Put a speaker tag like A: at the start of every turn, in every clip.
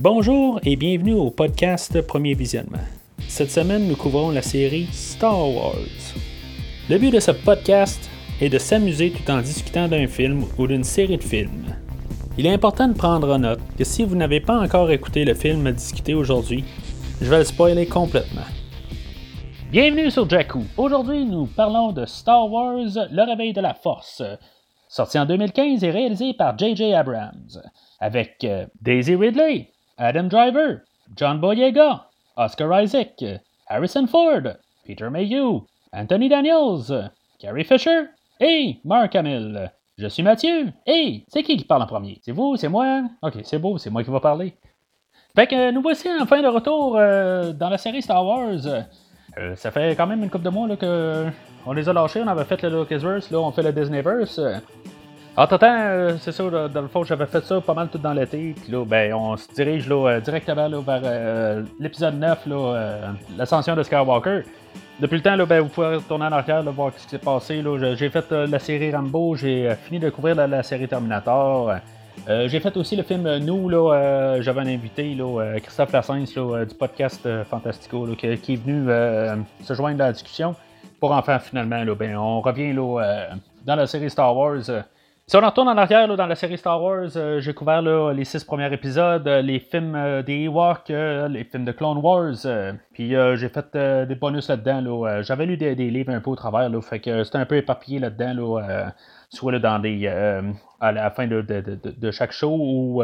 A: Bonjour et bienvenue au podcast Premier Visionnement. Cette semaine, nous couvrons la série Star Wars. Le but de ce podcast est de s'amuser tout en discutant d'un film ou d'une série de films. Il est important de prendre en note que si vous n'avez pas encore écouté le film à discuter aujourd'hui, je vais le spoiler complètement. Bienvenue sur Jakku. Aujourd'hui, nous parlons de Star Wars Le Réveil de la Force, sorti en 2015 et réalisé par J.J. Abrams, avec euh, Daisy Ridley, Adam Driver, John Boyega, Oscar Isaac, Harrison Ford, Peter Mayhew, Anthony Daniels, Carrie Fisher et Mark Hamill. Je suis Mathieu. Hey, c'est qui qui parle en premier? C'est vous? C'est moi? Ok, c'est beau, c'est moi qui va parler. Fait que nous voici enfin de retour euh, dans la série Star Wars. Euh, ça fait quand même une couple de mois là, que on les a lâchés. On avait fait le Lucasverse, là on fait le Disneyverse. Entre temps, c'est ça, dans le fond, j'avais fait ça pas mal tout dans l'été. Là, ben, on se dirige là, euh, directement là, vers euh, l'épisode 9, là, euh, l'ascension de Skywalker. Depuis le temps, là, ben, vous pouvez retourner en arrière, là, voir ce qui s'est passé. J'ai fait la série Rambo, j'ai fini de couvrir la, série Terminator. j'ai fait aussi le film Nous, là, j'avais un invité, là, Christophe Lassens là, du podcast Fantastico, là, qui, est venu se joindre à la discussion. Pour enfin, finalement, là, ben, on revient là, dans la série Star Wars. Si on retourne en arrière dans la série Star Wars, euh, j'ai couvert les six premiers épisodes, euh, les films euh, des Ewoks, les films de Clone Wars, puis j'ai fait des bonus là-dedans. J'avais lu des, livres un peu au travers, fait que c'était un peu éparpillé là-dedans, soit dans à la fin de, chaque show, ou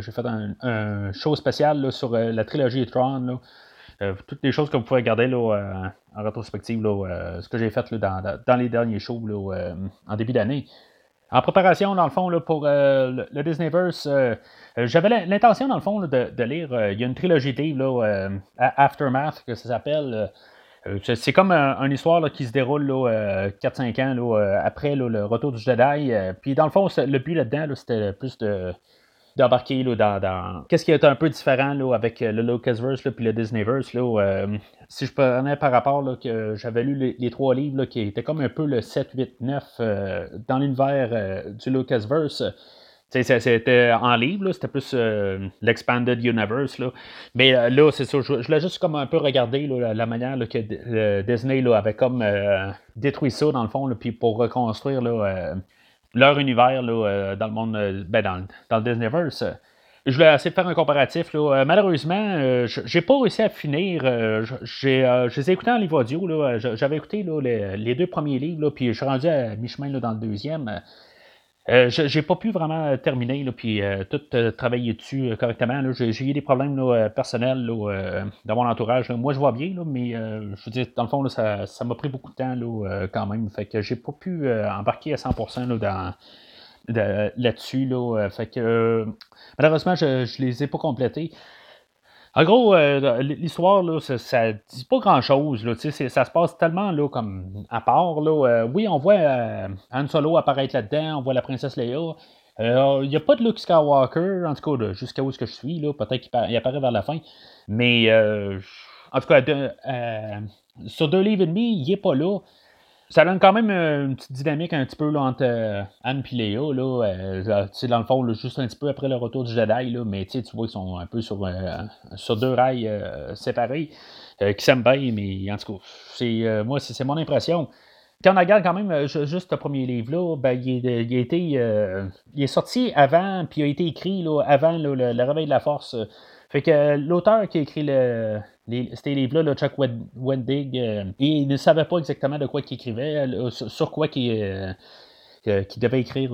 A: j'ai fait un, show spécial sur la trilogie Tron. toutes les choses que vous pouvez regarder en rétrospective, ce que j'ai fait dans, les derniers shows en début d'année. En préparation, dans le fond, là, pour euh, le, Disneyverse, euh, euh, j'avais l'intention, dans le fond, de, lire. il y a une trilogie de Aftermath, que ça s'appelle. c'est comme une histoire qui se déroule 4-5 ans après le retour du Jedi. Puis dans le fond, le but là-dedans, c'était plus de, d'embarquer dans, dans, Qu'est-ce qui est un peu différent là, avec le Lucasverse puis le Disneyverse. Là, si je prenais par rapport là, que j'avais lu les, trois livres qui étaient comme un peu le 7, 8, 9 dans l'univers euh, du Lucasverse. C'était en livre, c'était plus euh, l'Expanded Universe. Là. Mais euh, là, c'est ça, je, l'ai juste comme un peu regardé la, manière que Disney avait comme détruit ça, dans le fond, puis pour reconstruire leur univers dans le monde, ben, dans, dans le Disneyverse. Je voulais essayer de faire un comparatif. Là. Euh, malheureusement, euh, j'ai pas réussi à finir. Euh, j'ai, je les ai écoutés en livre audio. Là. J'avais écouté là, les, deux premiers livres, là, puis je suis rendu à mi-chemin dans le deuxième. J'ai pas pu vraiment terminer, là, puis tout travailler dessus correctement. J'ai, eu des problèmes personnels dans mon entourage. Moi, je vois bien, mais je veux dire, dans le fond, ça, m'a pris beaucoup de temps quand même. Fait que j'ai pas pu embarquer à 100% dans là-dessus. Là, euh, fait que euh, malheureusement, je ne les ai pas complétés. En gros, euh, l'histoire, là, ça, ça, dit pas grand-chose. Ça se passe tellement là, comme à part. Là, oui, on voit Han Solo apparaître là-dedans, on voit la princesse Leia. Il n'y a pas de Luke Skywalker, en tout cas, jusqu'à où est-ce que je suis. Peut-être qu'il apparaît vers la fin. Mais, en tout cas, sur deux livres et demi, il n'est pas là ça donne quand même euh, une petite dynamique un petit peu entre euh, Anne et Léa. Là, euh, dans le fond, juste un petit peu après le retour du Jedi, là, mais tu vois, ils sont un peu sur, sur deux rails séparés, qui s'aiment bien, mais en tout cas, c'est, moi, c'est, mon impression. Quand on regarde quand même juste le premier livre-là, ben, il, il, a été, il est sorti avant, puis il a été écrit là, avant le, le, Réveil de la Force. Fait que l'auteur qui a écrit le, les, ces livres-là, Chuck Wendig, euh, il ne savait pas exactement de quoi il écrivait, euh, sur, quoi il, euh, devait écrire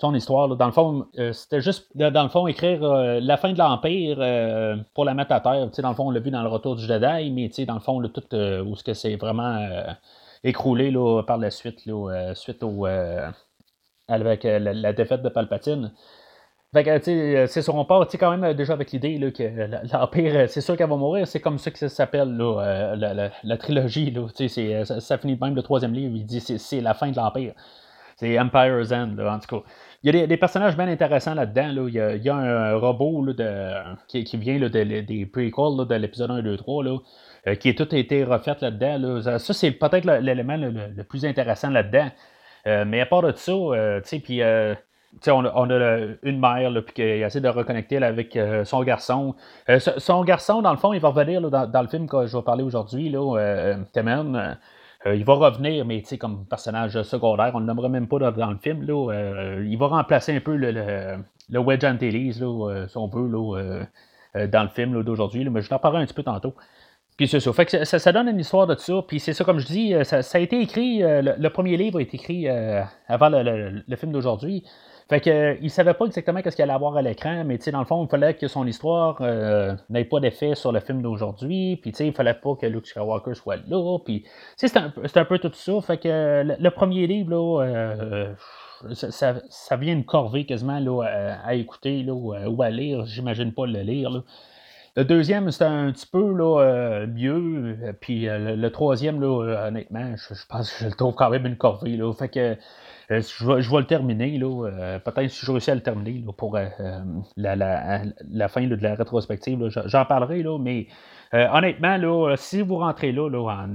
A: son histoire. Dans le fond, c'était juste, dans le fond, écrire la fin de l'Empire pour la mettre à terre. dans le fond, on l'a vu dans le retour du Jedi, mais dans le fond, tout ce que c'est vraiment écroulé là, par la suite, suite au, avec la, défaite de Palpatine. Fait que, tu euh, c'est sûr, on part quand même euh, déjà avec l'idée que l'Empire, euh, c'est sûr qu'elle va mourir, c'est comme ça que ça s'appelle, la, la, trilogie, là, ça, ça finit même le troisième livre, il dit c'est la fin de l'Empire. C'est Empire's End, en tout cas. Il y a des, personnages bien intéressants là-dedans. Là. Il, y a, il, y a, un robot là, de, qui, vient là, de, des prequels de l'épisode 1, 2, 3, là, qui a tout été refait là-dedans. Là. Ça, c'est peut-être l'élément le, plus intéressant là-dedans. mais à part de ça, tu sais, puis on a, on a une mère puis qui essaie de reconnecter avec son garçon. son garçon, dans le fond, il va revenir dans, le film que je vais parler aujourd'hui, là, il va revenir, mais comme personnage secondaire, on ne le même pas dans, le film. Là, il va remplacer un peu le, le, Wedge Antilles, si on veut, dans le film d'aujourd'hui. Mais je t'en parlerai un petit peu tantôt. Puis ça. Fait que ça, donne une histoire de ça. Puis c'est ça, comme je dis, euh, ça, a été écrit, euh, le, premier livre a été écrit euh, avant le, film d'aujourd'hui. Fait que il savait pas exactement ce qu'il allait avoir à l'écran, mais dans le fond, il fallait que son histoire n'ait pas d'effet sur le film d'aujourd'hui. Puis il fallait pas que Luke Skywalker soit là. Puis c'est un, un, peu tout ça. Fait que le, premier livre, là, ça, vient une corvée quasiment là, à, écouter là, ou à lire. J'imagine pas le lire. Là. Le deuxième, c'était un petit peu là, euh, mieux. Puis euh, le, troisième, là, euh, honnêtement, je, pense que je le trouve quand même une corvée. Là. Fait que je, vais, je, vais, le terminer. Là, peut-être si je réussis à le terminer là, pour la, la, fin de la rétrospective. J'en parlerai, là, mais honnêtement, là, si vous rentrez là, là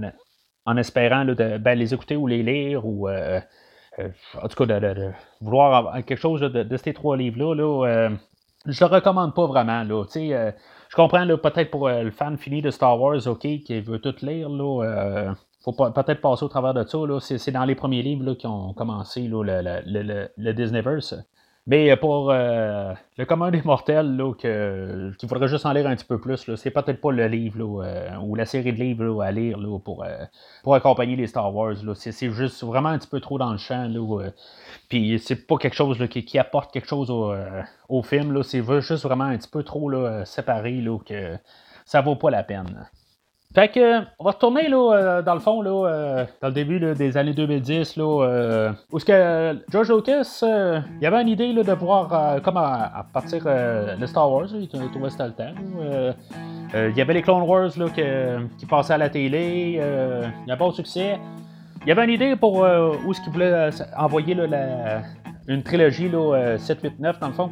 A: en, espérant là, de ben, les écouter ou les lire ou en tout cas de, vouloir quelque chose de, ces trois livres-là, là, je le recommande pas vraiment. Là, je comprends peut-être pour euh, le fan fini de Star Wars, OK, qui veut tout lire, là, euh, faut peut-être passer au travers de ça. C'est, dans les premiers livres qui ont commencé le, le, le, Disneyverse. Mais euh, pour euh, le commun des mortels, là, que, faudrait juste en lire un petit peu plus, là, c'est peut-être pas le livre euh, ou la série de livres à lire là, pour, pour accompagner les Star Wars. Là. C'est, juste vraiment un petit peu trop dans le champ. Là, puis c'est pas quelque chose qui, qui, apporte quelque chose au, au film. Là. C'est juste vraiment un petit peu trop là, séparé là, que ça vaut pas la peine. Fait que, on va retourner là, euh, dans le fond, là, euh, dans le début des années 2010, là, euh, où ce que George Lucas, il avait une idée là, de pouvoir, comme à, partir de Star Wars, il trouvait c'était le temps. il y avait les Clone Wars là, qui passaient à la télé, il y a pas de succès. Il y avait une idée pour où est-ce qu'il voulait envoyer là, une trilogie là, 7, 8, 9 dans le fond.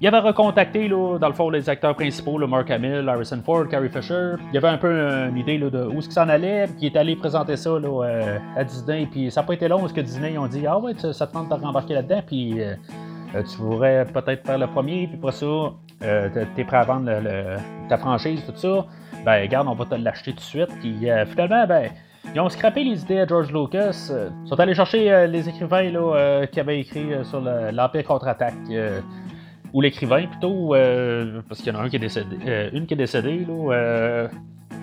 A: Il avait recontacté, là, dans le fond, les acteurs principaux, le Mark Hamill, Harrison Ford, Carrie Fisher. Il y avait un peu une idée là, de où qu'il s'en allait, puis il est allé présenter ça là, euh, à Disney. Puis ça n'a pas été long, parce que Disney, ils ont dit Ah ouais, ça te tente de rembarquer là-dedans, puis euh, euh, tu voudrais peut-être faire le premier, puis après ça, euh, t'es prêt à vendre ta franchise, tout ça. Ben, regarde, on va te l'acheter tout de suite. Puis finalement, ben. Ils ont scrappé les idées à George Lucas. Ils sont allés chercher les écrivains là, qui avaient écrit sur l'Empire contre-attaque ou l'écrivain plutôt, euh, parce qu'il y en a un qui est décédé, euh, une qui est décédée, là, euh,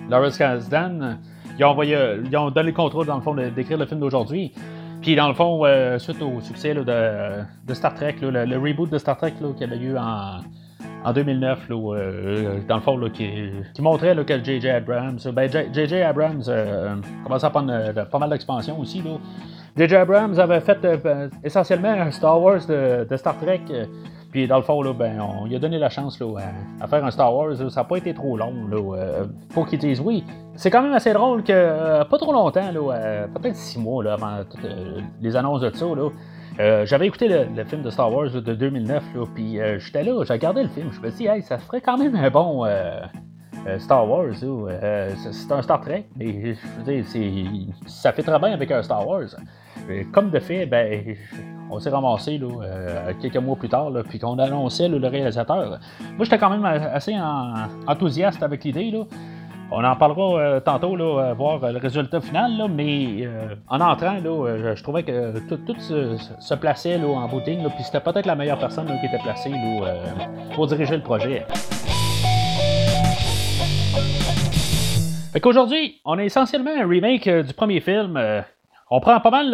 A: Lawrence Kasdan, ils ont, envoyé, ils ont donné le contrôle, dans le fond, d'écrire le film d'aujourd'hui. Puis, dans le fond, suite au succès de, de, Star Trek, le, reboot de Star Trek qui avait eu en, en 2009, dans le fond, qui, montrait que J.J. Abrams, ben, J.J. Abrams commençait à prendre pas mal d'expansion aussi. J.J. Abrams avait fait essentiellement un Star Wars de, Star Trek puis dans le fond, là, ben, on lui a donné la chance là, à, faire un Star Wars. ça n'a pas été trop long là, euh, pour qu'ils disent oui. C'est quand même assez drôle que euh, pas trop longtemps, là, euh, peut-être six mois là, avant les annonces de ça. Là, j'avais écouté le, film de Star Wars de 2009, puis j'étais là, j'ai regardé le film, je me suis dit, hey, ça ferait quand même un bon Star Wars. c'est un Star Trek, mais je veux ça fait très bien avec un Star Wars. comme de fait, ben, on s'est ramassé là, euh, quelques mois plus tard, puis qu'on annonçait le réalisateur. Moi, j'étais quand même assez enthousiaste avec l'idée. On en parlera euh, tantôt, là, voir le résultat final, mais euh, en entrant, là, je, trouvais que tout, se, plaçait là, en boutique, puis c'était peut-être la meilleure personne qui était placée pour diriger le projet. Fait qu'aujourd'hui, on a essentiellement un remake du premier film on prend pas mal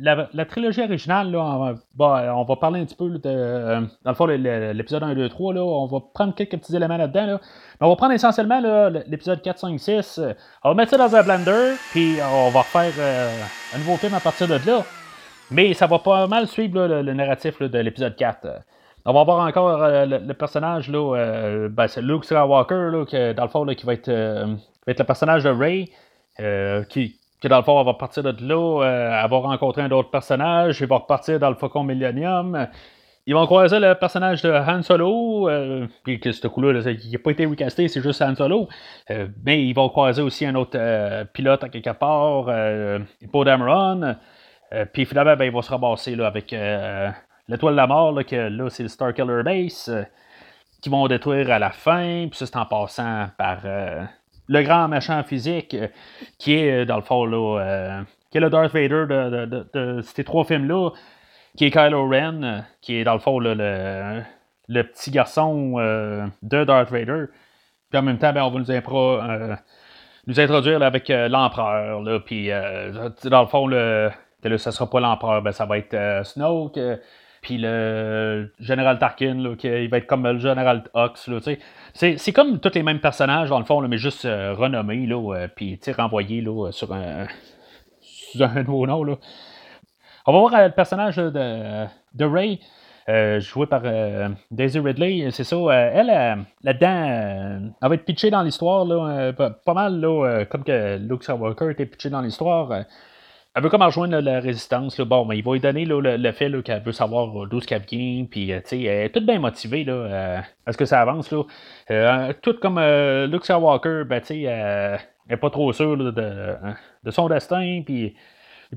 A: la, trilogie originale. Là, on, va, parler un petit peu de. Euh, dans le fond, l'épisode 1, 2, 3. Là, on va prendre quelques petits éléments là-dedans. Là. Mais on va prendre essentiellement l'épisode 4, 5, 6. On va mettre ça dans un blender. Puis on va refaire euh, un nouveau film à partir de là. Mais ça va pas mal suivre le, narratif de l'épisode 4. On va voir encore euh, le, personnage, ben, c'est Luke Skywalker, là, dans le fond, qui va être, va être le personnage de Ray, qui, que dans le fond, elle va partir de là, euh, elle va rencontrer un autre personnage, il va repartir dans le Faucon Millennium. Ils vont croiser le personnage de Han Solo, euh, puis que ce coup-là, il n'a pas été recasté, c'est juste Han Solo. Euh, mais ils vont croiser aussi un autre pilote à quelque part, Poe Dameron. puis finalement, ben, ils vont se ramasser là, avec l'étoile de la mort, là, que là, c'est le Star Killer Base, qui vont détruire à la fin, puis ça, c'est en passant par le grand méchant physique, qui est, dans le fond, là, qui est le Darth Vader de, ces trois films-là, qui est Kylo Ren, qui est, dans le fond, le, le, petit garçon de Darth Vader. Puis en même temps, ben, on va nous, introduire avec euh, l'empereur. Puis, euh, dans le fond, le, ça sera pas l'empereur, ben, ça va être euh, Snoke. Puis le général Tarkin, qui, il va être comme le général Hux. c'est, comme tous les mêmes personnages, dans le fond, mais juste renommés, là, puis renvoyés là, sur, un, sur un nouveau nom. Là. On va voir le personnage de, de Ray. Euh, joué par euh, Daisy Ridley, c'est ça. Euh, elle, là-dedans, elle va être pitchée dans l'histoire, là, pas mal, là, comme que Luke Skywalker était pitché dans l'histoire. Elle veut comme rejoindre la résistance. Bon, mais il va lui donner le, fait qu'elle veut savoir d'où ce qu'elle vient. Puis, elle est toute bien motivée là, à ce que ça avance. Là. tout comme Luke Skywalker, ben, elle n'est pas trop sûre de, de, son destin. Puis,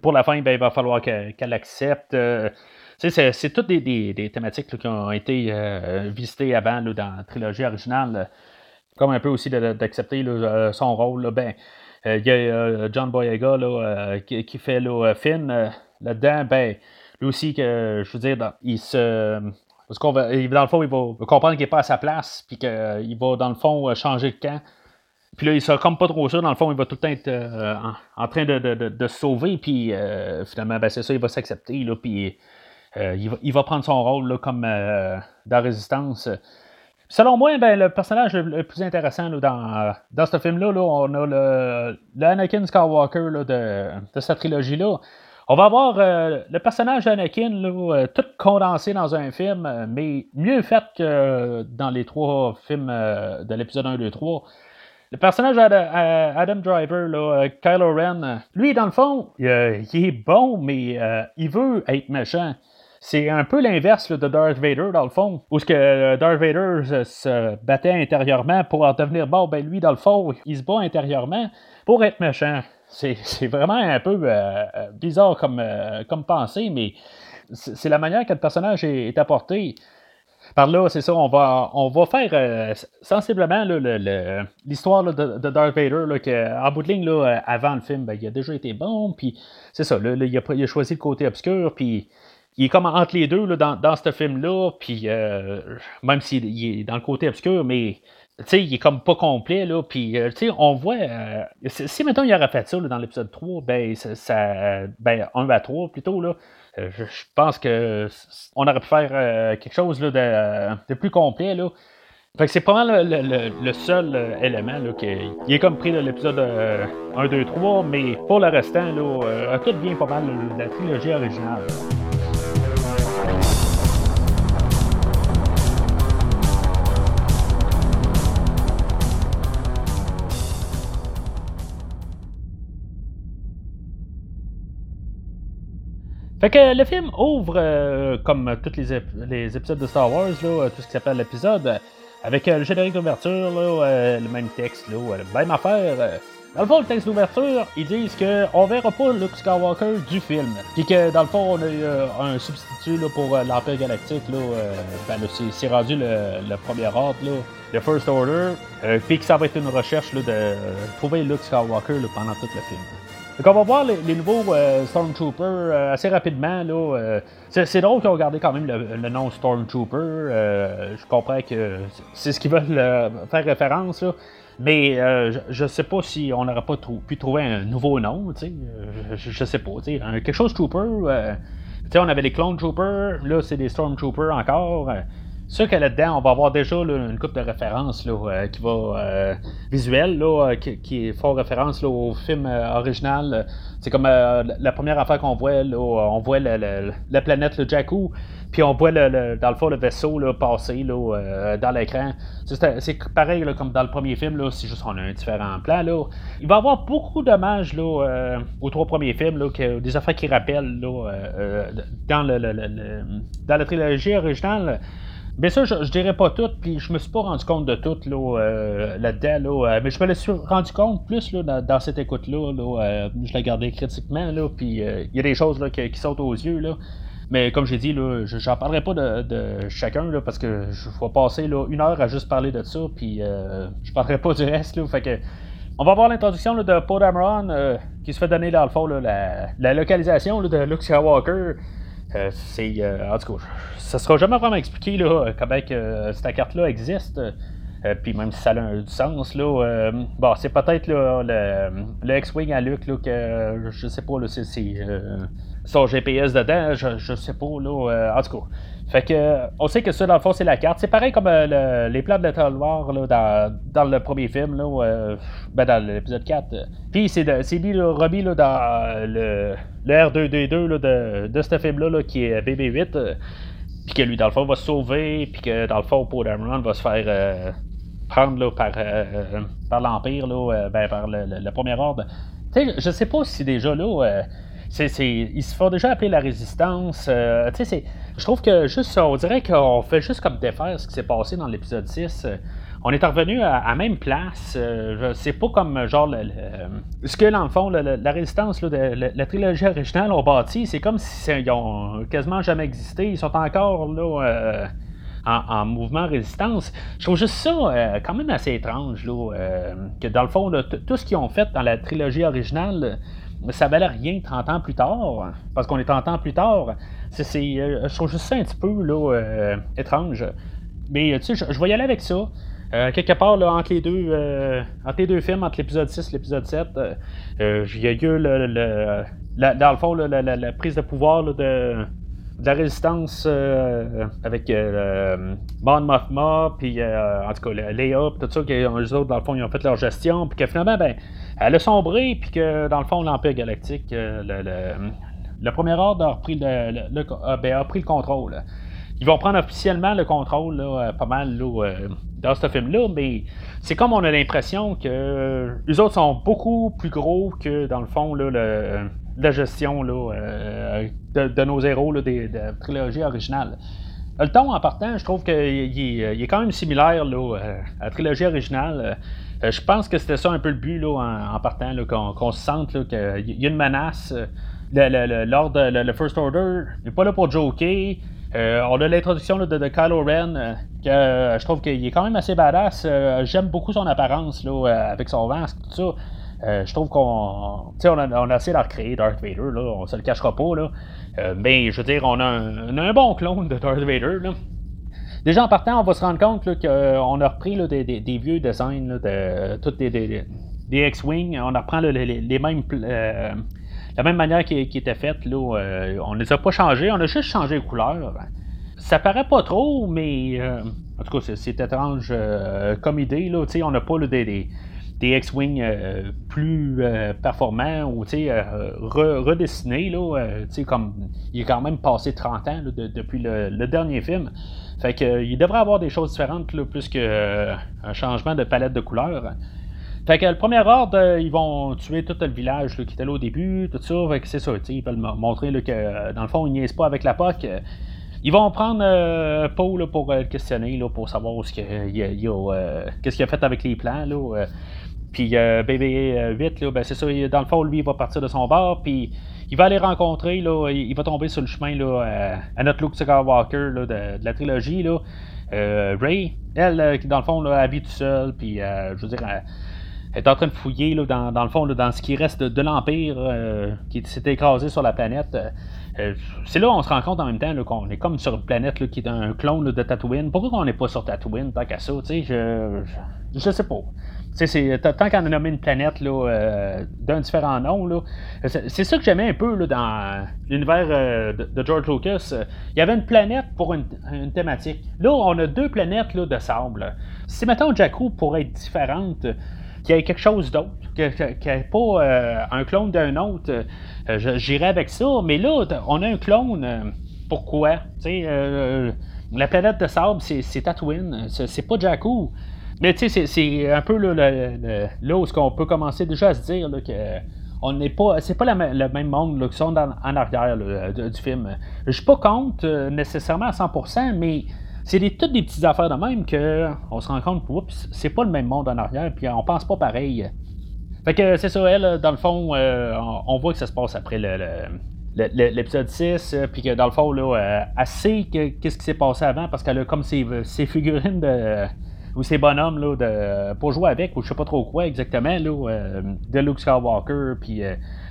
A: pour la fin, ben, il va falloir qu'elle accepte c'est toutes des, thématiques qui ont été euh, visitées avant dans la trilogie originale, comme un peu aussi d'accepter euh, son rôle. ben, euh, il y a John Boyega qui, fait le Finn là-dedans. Ben, lui aussi, que, je veux dire, il se. Parce qu'on va, dans le fond, il va comprendre qu'il n'est pas à sa place, puis qu'il va, dans le fond, changer de camp. Puis là, il sera comme pas trop sûr, dans le fond, il va tout le temps être en, train de, se sauver, puis finalement, ben, c'est ça, il va s'accepter, puis euh, il, va, prendre son rôle comme euh, dans Résistance. Selon moi, ben, le personnage le, plus intéressant dans, dans ce film-là, on a le, Anakin Skywalker de, cette trilogie-là. On va avoir euh, le personnage d'Anakin tout condensé dans un film, mais mieux fait que dans les trois films de l'épisode 1, 2, 3. Le personnage d'Adam Driver, Kylo Ren, lui, dans le fond, il, est bon, mais il veut être méchant. C'est un peu l'inverse de Darth Vader, dans le fond, où ce que euh, Darth Vader se, battait intérieurement pour en devenir bon. Ben lui, dans le fond, il se bat intérieurement pour être méchant. C'est vraiment un peu euh, euh, bizarre comme, comme pensée, mais c'est la manière que le personnage est, apporté. Par là, c'est ça, on va, on va faire sensiblement l'histoire de, Darth Vader, là, en bout de ligne, avant le film, ben, il a déjà été bon, puis c'est ça, il, a, il, a, choisi le côté obscur, puis il est comme entre les deux là, dans, dans ce film-là, puis euh, même s'il est dans le côté obscur, mais il est comme pas complet, là, puis euh, on voit, euh, si maintenant il aurait fait ça dans l'épisode 3, ben, ça, ben, 1 à 3 plutôt, là, je, pense que on aurait pu faire quelque chose là, de, plus complet, là. Fait que c'est pas mal le, seul élément là, qui est comme pris de l'épisode 1, 2, 3, mais pour le restant, là, tout vient pas mal de la trilogie originale. Fait que le film ouvre, euh, comme tous les, épisodes de Star Wars, là, tout ce qui s'appelle l'épisode, avec euh, le générique d'ouverture, euh, le même texte, là, même affaire. Dans le fond, le texte d'ouverture, ils disent qu'on verra pas Luke Skywalker du film. Puis que dans le fond, on a eu un substitut là, pour l'Empire Galactique. Là, ben, c'est, rendu le, premier ordre, là, le First Order. puis que ça va être une recherche là, de trouver Luke Skywalker pendant tout le film. Donc on va voir les, nouveaux euh, Stormtroopers euh, assez rapidement. Là, euh, c'est, drôle qu'ils ont gardé quand même le, nom Stormtrooper. je comprends que c'est ce qu'ils veulent faire référence. Mais je, ne sais pas si on n'aurait pas pu trouver un nouveau nom. je, je sais pas. quelque chose Trooper. on avait les Clone Troopers. Là, c'est des Stormtroopers encore. Sûr que là-dedans, on va avoir déjà une coupe de références euh, qui va euh, visuel, là, euh, qui, est fort référence au film original. C'est comme la première affaire qu'on voit, on voit la planète le Jakku, puis on voit dans le fond le vaisseau passer dans l'écran. C'est pareil comme dans le premier film, c'est juste qu'on a un différent plan. Il va y avoir beaucoup d'hommages aux trois premiers films, que, des affaires qui rappellent dans, le, dans la trilogie originale. Bien sûr, je, je, dirais pas tout, puis je me suis pas rendu compte de tout là, euh, là-dedans, euh, mais je me suis rendu compte plus là, dans, cette écoute-là. Là, euh, je l'ai gardé critiquement, là, puis il y a des choses là, qui, sautent aux yeux. Là. Mais comme j'ai dit, là, j'en parlerai pas de, chacun là, parce que je vais passer là, une heure à juste parler de ça, puis euh, je parlerai pas du reste. Là, fait que, on va voir l'introduction de Paul Dameron euh, qui se fait donner dans le fond la, localisation de Luke Skywalker. Euh, c'est en tout cas, ça sera jamais vraiment expliqué là, comment que, cette carte-là existe. puis même si ça a un, du sens, là, bon, c'est peut-être le, le X-Wing à Luke là, que je sais pas, là, c'est, son GPS dedans, je, je sais pas, là. Euh, en tout cas. Fait que, on sait que ça, dans le fond, c'est la carte. C'est pareil comme euh, les plans de l'étoile là, dans, dans, le premier film, là, euh, ben, dans l'épisode 4. Puis c'est lui, là, Robbie, là, dans le, le R2D2 là, de, de ce film-là, là, qui est BB-8. puis que lui, dans le fond, va se sauver. Puis que, dans le fond, Paul Dameron va se faire prendre là, par, par l'Empire, ben, par le, le, premier ordre. Tu sais, je sais pas si déjà là ils se font déjà appeler la résistance. Euh, je trouve que juste, on dirait qu'on fait juste comme défaire ce qui s'est passé dans l'épisode 6. On est revenu à, la même place. Euh, c'est pas comme genre ce que dans le fond, la résistance la, trilogie originale ont bâti, c'est comme si ils ont quasiment jamais existé. Ils sont encore là. Euh, en, mouvement résistance. Je trouve juste ça quand même assez étrange, là, que dans le fond, tout ce qu'ils ont fait dans la trilogie originale, ça valait rien 30 ans plus tard, parce qu'on est 30 ans plus tard. Euh, je trouve juste ça un petit peu euh, étrange. Mais tu sais, je, vais y aller avec ça. Euh, quelque part là, entre, les deux, entre les deux films, entre l'épisode 6 et l'épisode 7, il y a eu le, la, dans le fond la, prise de pouvoir de, la résistance avec euh, Mon Mothma, puis en tout cas Léa, tout ça, qui, eux autres, dans le fond, ils ont fait leur gestion, puis que finalement, ben, elle a sombré, puis que dans le fond, l'Empire galactique, euh, le, premier ordre a, repris le, ben, a pris le contrôle. Ils vont prendre officiellement le contrôle euh, pas mal euh, dans ce film-là, mais c'est comme on a l'impression que les autres sont beaucoup plus gros que dans le fond la gestion de, nos héros de, la trilogie originale. Le ton en partant, je trouve qu'il est, quand même similaire à la trilogie originale. Euh, je pense que c'était ça un peu le but là, en, partant, qu'on, se sente qu'il y a une menace. Euh, l'ordre, le, First Order n'est pas là pour joker. Euh, on a l'introduction de, de, Kylo Ren, que je trouve qu'il est quand même assez badass. j'aime beaucoup son apparence là, avec son masque, tout ça. Je trouve qu'on. On a, on a essayé de recréer Darth Vader, là, on se le cachera pas. Mais je veux dire, on a, un, bon clone de Darth Vader. Là. Déjà en partant, on va se rendre compte qu'on a repris des, vieux designs de toutes des, X-Wing. On reprend les, mêmes. Euh, la même manière qui, était faite. Là, euh, on ne les a pas changés, on a juste changé les couleurs. Ça paraît pas trop, mais euh, en tout cas, c'est étrange comme idée. Là, on n'a pas des, des X-Wing plus performants ou redessinés. comme il est quand même passé 30 ans depuis le, dernier film. Fait que, euh, il devrait avoir des choses différentes, plus qu'un euh, changement de palette de couleurs. Fait que le premier ordre, euh, ils vont tuer tout le village qui était là au début, tout ça. C'est ça, ils veulent montrer que dans le fond, ils niaisent pas avec la POC. Ils vont prendre Paul pour le questionner, pour savoir ce qu'est-ce qu'il a fait avec les plans. Puis BB-8, ben, c'est ça, dans le fond, lui, il va partir de son bar, puis il va aller rencontrer, là, il va tomber sur le chemin là, à, notre Luke Skywalker là, de, la trilogie. Là. Euh, Ray, elle, euh, qui dans le fond, là, habite tout seul, puis euh, je veux dire, elle, est en train de fouiller là, dans, dans, le fond, là, dans ce qui reste de, l'Empire qui s'est écrasé sur la planète. C'est là où on se rend compte en même temps qu'on est comme sur une planète qui est un clone de Tatooine. Pourquoi on n'est pas sur Tatooine tant qu'à ça? Je, je, je sais pas tant qu'on a nommé une planète euh, d'un différent nom, c'est, ça que j'aimais un peu dans l'univers euh, de, George Lucas. Il y avait une planète pour une, thématique. Là, on a deux planètes de sable. Si, mettons, Jakku pourrait être différente, qu'il y ait quelque chose d'autre, qu'il n'y ait pas euh, un clone d'un autre, j'irais avec ça. Mais là, on a un clone. pourquoi? la planète de sable, c'est, Tatooine. C'est, pas Jakku. Mais tu sais, c'est un peu là, où on peut commencer déjà à se dire que on n'est pas. C'est pas le même monde qui sont en arrière du film. Je suis pas contre euh, nécessairement à 100%, mais c'est des, toutes des petites affaires de même qu'on se rend compte, oups, c'est pas le même monde en arrière, puis on pense pas pareil. Fait que c'est ça, elle, dans le fond, euh, on, voit que ça se passe après le, l'épisode 6, puis que dans le fond, là, elle sait qu'est-ce qui s'est passé avant parce qu'elle a comme ses, figurines de ou ses bonhommes là, de, pour jouer avec, ou je sais pas trop quoi exactement, là, de Luke Skywalker, puis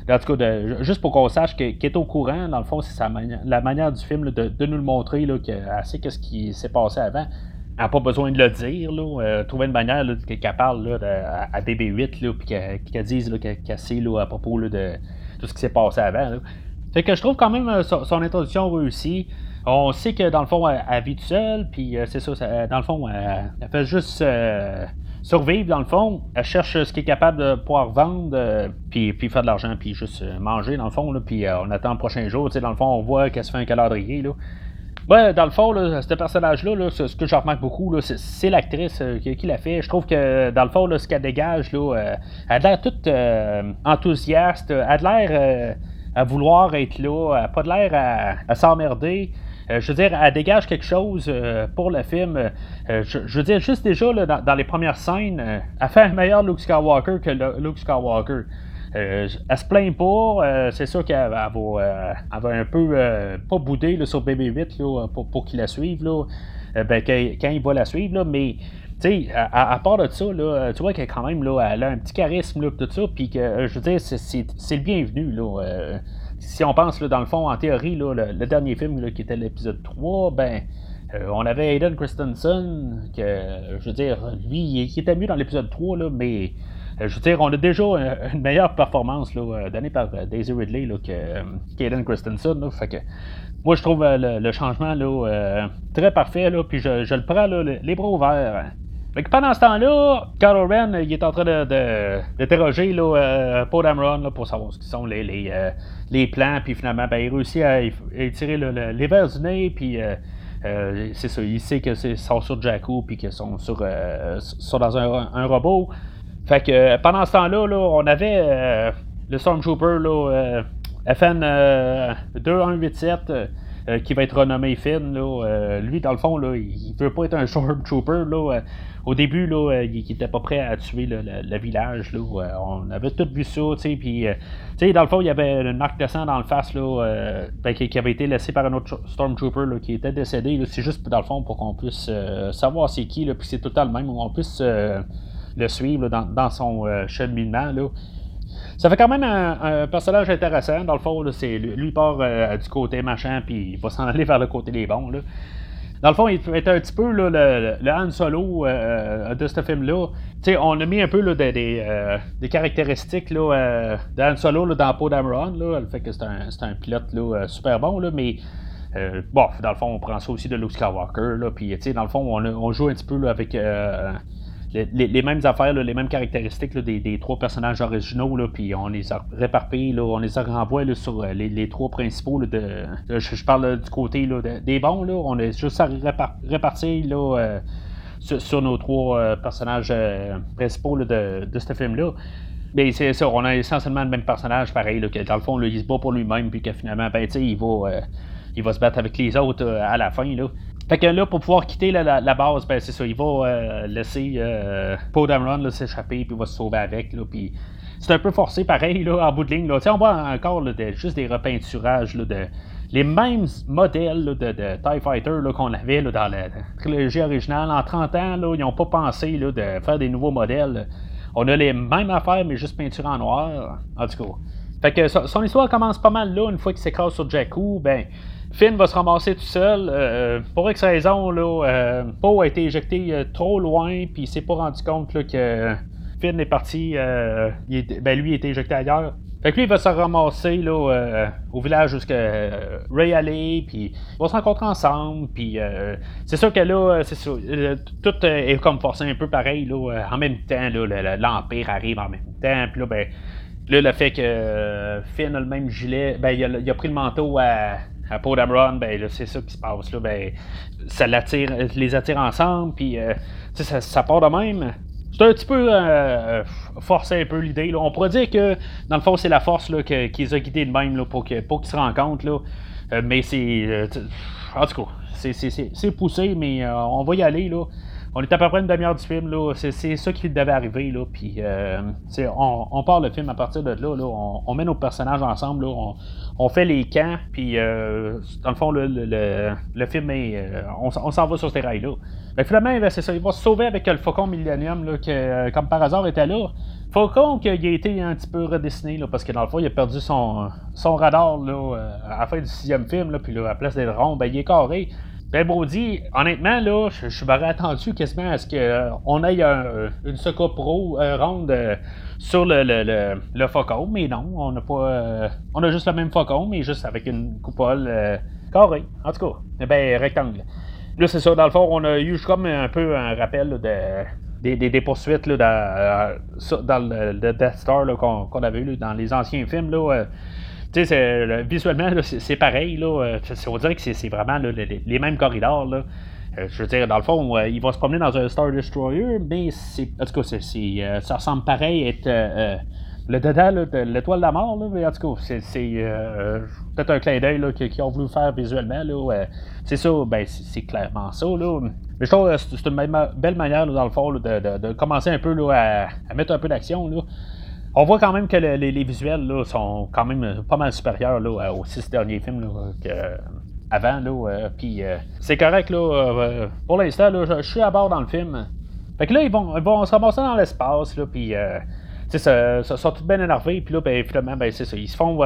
A: en tout cas, juste pour qu'on sache qu'il est au courant, dans le fond, c'est la manière du film de, nous le montrer, qu'elle sait qu'est-ce qui s'est passé avant. Elle n'a pas besoin de le dire, là, trouver une manière qu'elle parle à, DB8, puis qu'elle dise qu'elle sait à propos de tout ce qui s'est passé avant. Fait que je trouve quand même euh, son, introduction réussie. On sait que dans le fond, elle, vit seule, puis euh, c'est ça, dans le fond, elle, fait juste euh, survivre dans le fond. Elle cherche ce qu'elle est capable de pouvoir vendre, puis, puis faire de l'argent, puis juste manger dans le fond, puis on attend le prochain jour. Dans le fond, on voit qu'elle se fait un calendrier. Là. Dans le fond, là, ce personnage-là, ce que je remarque beaucoup, c'est l'actrice qui, l'a fait. Je trouve que dans le fond, ce qu'elle dégage, là, elle a l'air toute enthousiaste, elle a l'air à vouloir être là, elle n'a pas de l'air à, s'emmerder. Euh, je veux dire, elle dégage quelque chose euh, pour le film. Euh, je, veux dire, juste déjà dans, les premières scènes, elle fait un meilleur Luke Skywalker que Luke Skywalker. elle se plaint pas. c'est sûr qu'elle va, un peu pas bouder sur BB-8 pour, qu'il la suive. Là. Ben, quand, il va la suivre, mais tu sais, à, part de ça, là, tu vois qu'elle quand même, là, elle a un petit charisme, là, tout ça, puis que, je veux dire, c'est le bienvenu, là. Euh, si on pense, là, dans le fond, en théorie, là, le, dernier film, là, qui était l'épisode 3, ben, euh, on avait Aiden Christensen, que, je veux dire, lui, il, était mieux dans l'épisode 3, là, mais, euh, je veux dire, on a déjà une meilleure performance, là, donnée par Daisy Ridley, là, qu'Aiden Christensen, là, fait que, moi, je trouve le, changement, là, très parfait, là, puis je, le prends, là, les bras ouverts. Fait que pendant ce temps-là, Carl Ren, il est en train d'interroger de, euh, Paul Dameron pour savoir ce qui sont les, les, euh, les plans, puis finalement, ben, il réussit à, étirer les verres du nez, puis euh, c'est ça, il sait que c'est sont sur Jakku, puis qu'ils sont sur, sur dans un, robot. Fait que pendant ce temps-là, là, on avait le Stormtrooper là, FN 2187 qui va être renommé Finn. Là, lui, dans le fond, là, il veut pas être un Stormtrooper. Là, au début, là, euh, il n'était pas prêt à tuer le, village. Là, euh, on avait tout vu ça, tu euh, dans le fond, il y avait une marque de sang dans le face, là, ben, qui, avait été laissé par un autre Stormtrooper là, qui était décédé. C'est juste, dans le fond, pour qu'on puisse savoir c'est qui, puis c'est tout le même, on puisse le suivre dans, son cheminement. Ça fait quand même un, personnage intéressant. Dans le fond, c'est lui part du côté machin, puis il va s'en aller vers le côté des bons. Là. Dans le fond, il est un petit peu le, Han Solo euh, de ce film-là. on a mis un peu euh, des, caractéristiques là, euh, de Han Solo là, dans Poe Dameron. Le fait que c'est un, pilote super bon, mais bon, dans le fond, on prend ça aussi de Luke Skywalker. Là, puis, dans le fond, on, joue un petit peu avec les, mêmes affaires, les mêmes caractéristiques des, trois personnages originaux, puis on les a réparpillés, on les a renvoyés sur euh, les, trois principaux. je, parle du côté des bons, on est juste à euh, sur, nos trois euh, personnages principaux de, ce film-là. Mais c'est ça, on a essentiellement le même personnage, pareil, dans le fond, il se bat pour lui-même, puis que finalement, ben, il va, se battre avec les autres à la fin. Fait que là, pour pouvoir quitter la, base, ben c'est ça, il va euh, laisser euh, Poe Dameron s'échapper, puis il va se sauver avec. Là, puis c'est un peu forcé, pareil, là, en bout de ligne. On voit encore juste des repeinturages de les mêmes modèles de, TIE Fighter qu'on avait dans la, trilogie originale. En 30 ans, ils n'ont pas pensé de faire des nouveaux modèles. On a les mêmes affaires, mais juste peinture en noir. En tout cas. Fait que son histoire commence pas mal là, une fois qu'il s'écrase sur Jakku, ben Finn va se ramasser tout seul. Euh, pour X raison, là, euh, a été éjecté euh, trop loin, puis il s'est pas rendu compte que Finn est parti. Il ben, lui, il a été éjecté ailleurs. Fait que lui, il va se ramasser là, au village jusqu'à Ray allait, puis ils vont se rencontrer ensemble, puis c'est sûr que là, c'est sûr, tout est comme forcé un peu pareil, là, en même temps, l'Empire arrive en même temps, puis là, ben, là, le fait que Finn a le même gilet, ben, il a pris le manteau à, à Paul Dameron, ben c'est ça qui se passe là, ben ça l'attire, les attire ensemble, puis euh, ça, part de même. C'est un petit peu euh, forcer un peu l'idée. On pourrait dire que dans le fond c'est la force là, qui les a guidés de même là, pour, qu'ils se rencontrent. Là. Euh, mais c'est. en tout cas, c'est poussé, mais on va y aller. là. on est à peu près une demi-heure du film. C'est, ça qui devait arriver, là. Euh, on, part le film à partir de là. On, met nos personnages ensemble, là. Fait les camps, puis, euh, dans le fond, le, le, film est. Euh, on, s'en va sur ces rails-là. Mais finalement, ben, c'est ça. Il va se sauver avec le Faucon Millennium, que, comme par hasard, était là. Faucon qui a été un petit peu redessiné, là, parce que dans le fond, il a perdu son, son radar là, à la fin du sixième film, là, puis là, à la place d'être rond, ben, il est carré. Ben Brody, honnêtement, là, je, je m'aurais attendu quasiment à ce qu'on euh, ait une Soka Pro euh, ronde euh, sur le, le, le, faucon, mais non, on n'a pas. on a juste le même faucon, mais juste avec une coupole carrée, en tout cas, eh ben rectangle. Là, c'est ça, dans le fond, on a eu comme un peu un rappel de, des, poursuites dans, dans le, Death Star qu'on avait eu dans les anciens films. Là, tu sais, visuellement, c'est pareil. Là, euh, on dirait que c'est vraiment les, mêmes corridors. Là. Euh, je veux dire, dans le fond, euh, il va se promener dans un Star Destroyer, mais c'est, en tout cas, ça ressemble pareil à être le dedans de l'étoile de la mort. Là, en tout cas, c'est, peut-être un clin d'œil qu'ils ont voulu faire visuellement. Là, c'est ça, ben, c'est, clairement ça. Là. Mais je trouve que c'est une belle manière, dans le fond, de, de, commencer un peu là, à, mettre un peu d'action. Là. On voit quand même que les, visuels là, sont quand même pas mal supérieurs là, aux six derniers films là, avant. Là, puis euh, c'est correct là. Euh, pour l'instant, je, suis à bord dans le film. Fait que là, ils vont, ils vont se ramasser dans l'espace, puis euh, ça, sont tous bien énervés, puis là, ben, finalement, ben, c'est ça. Ils se font,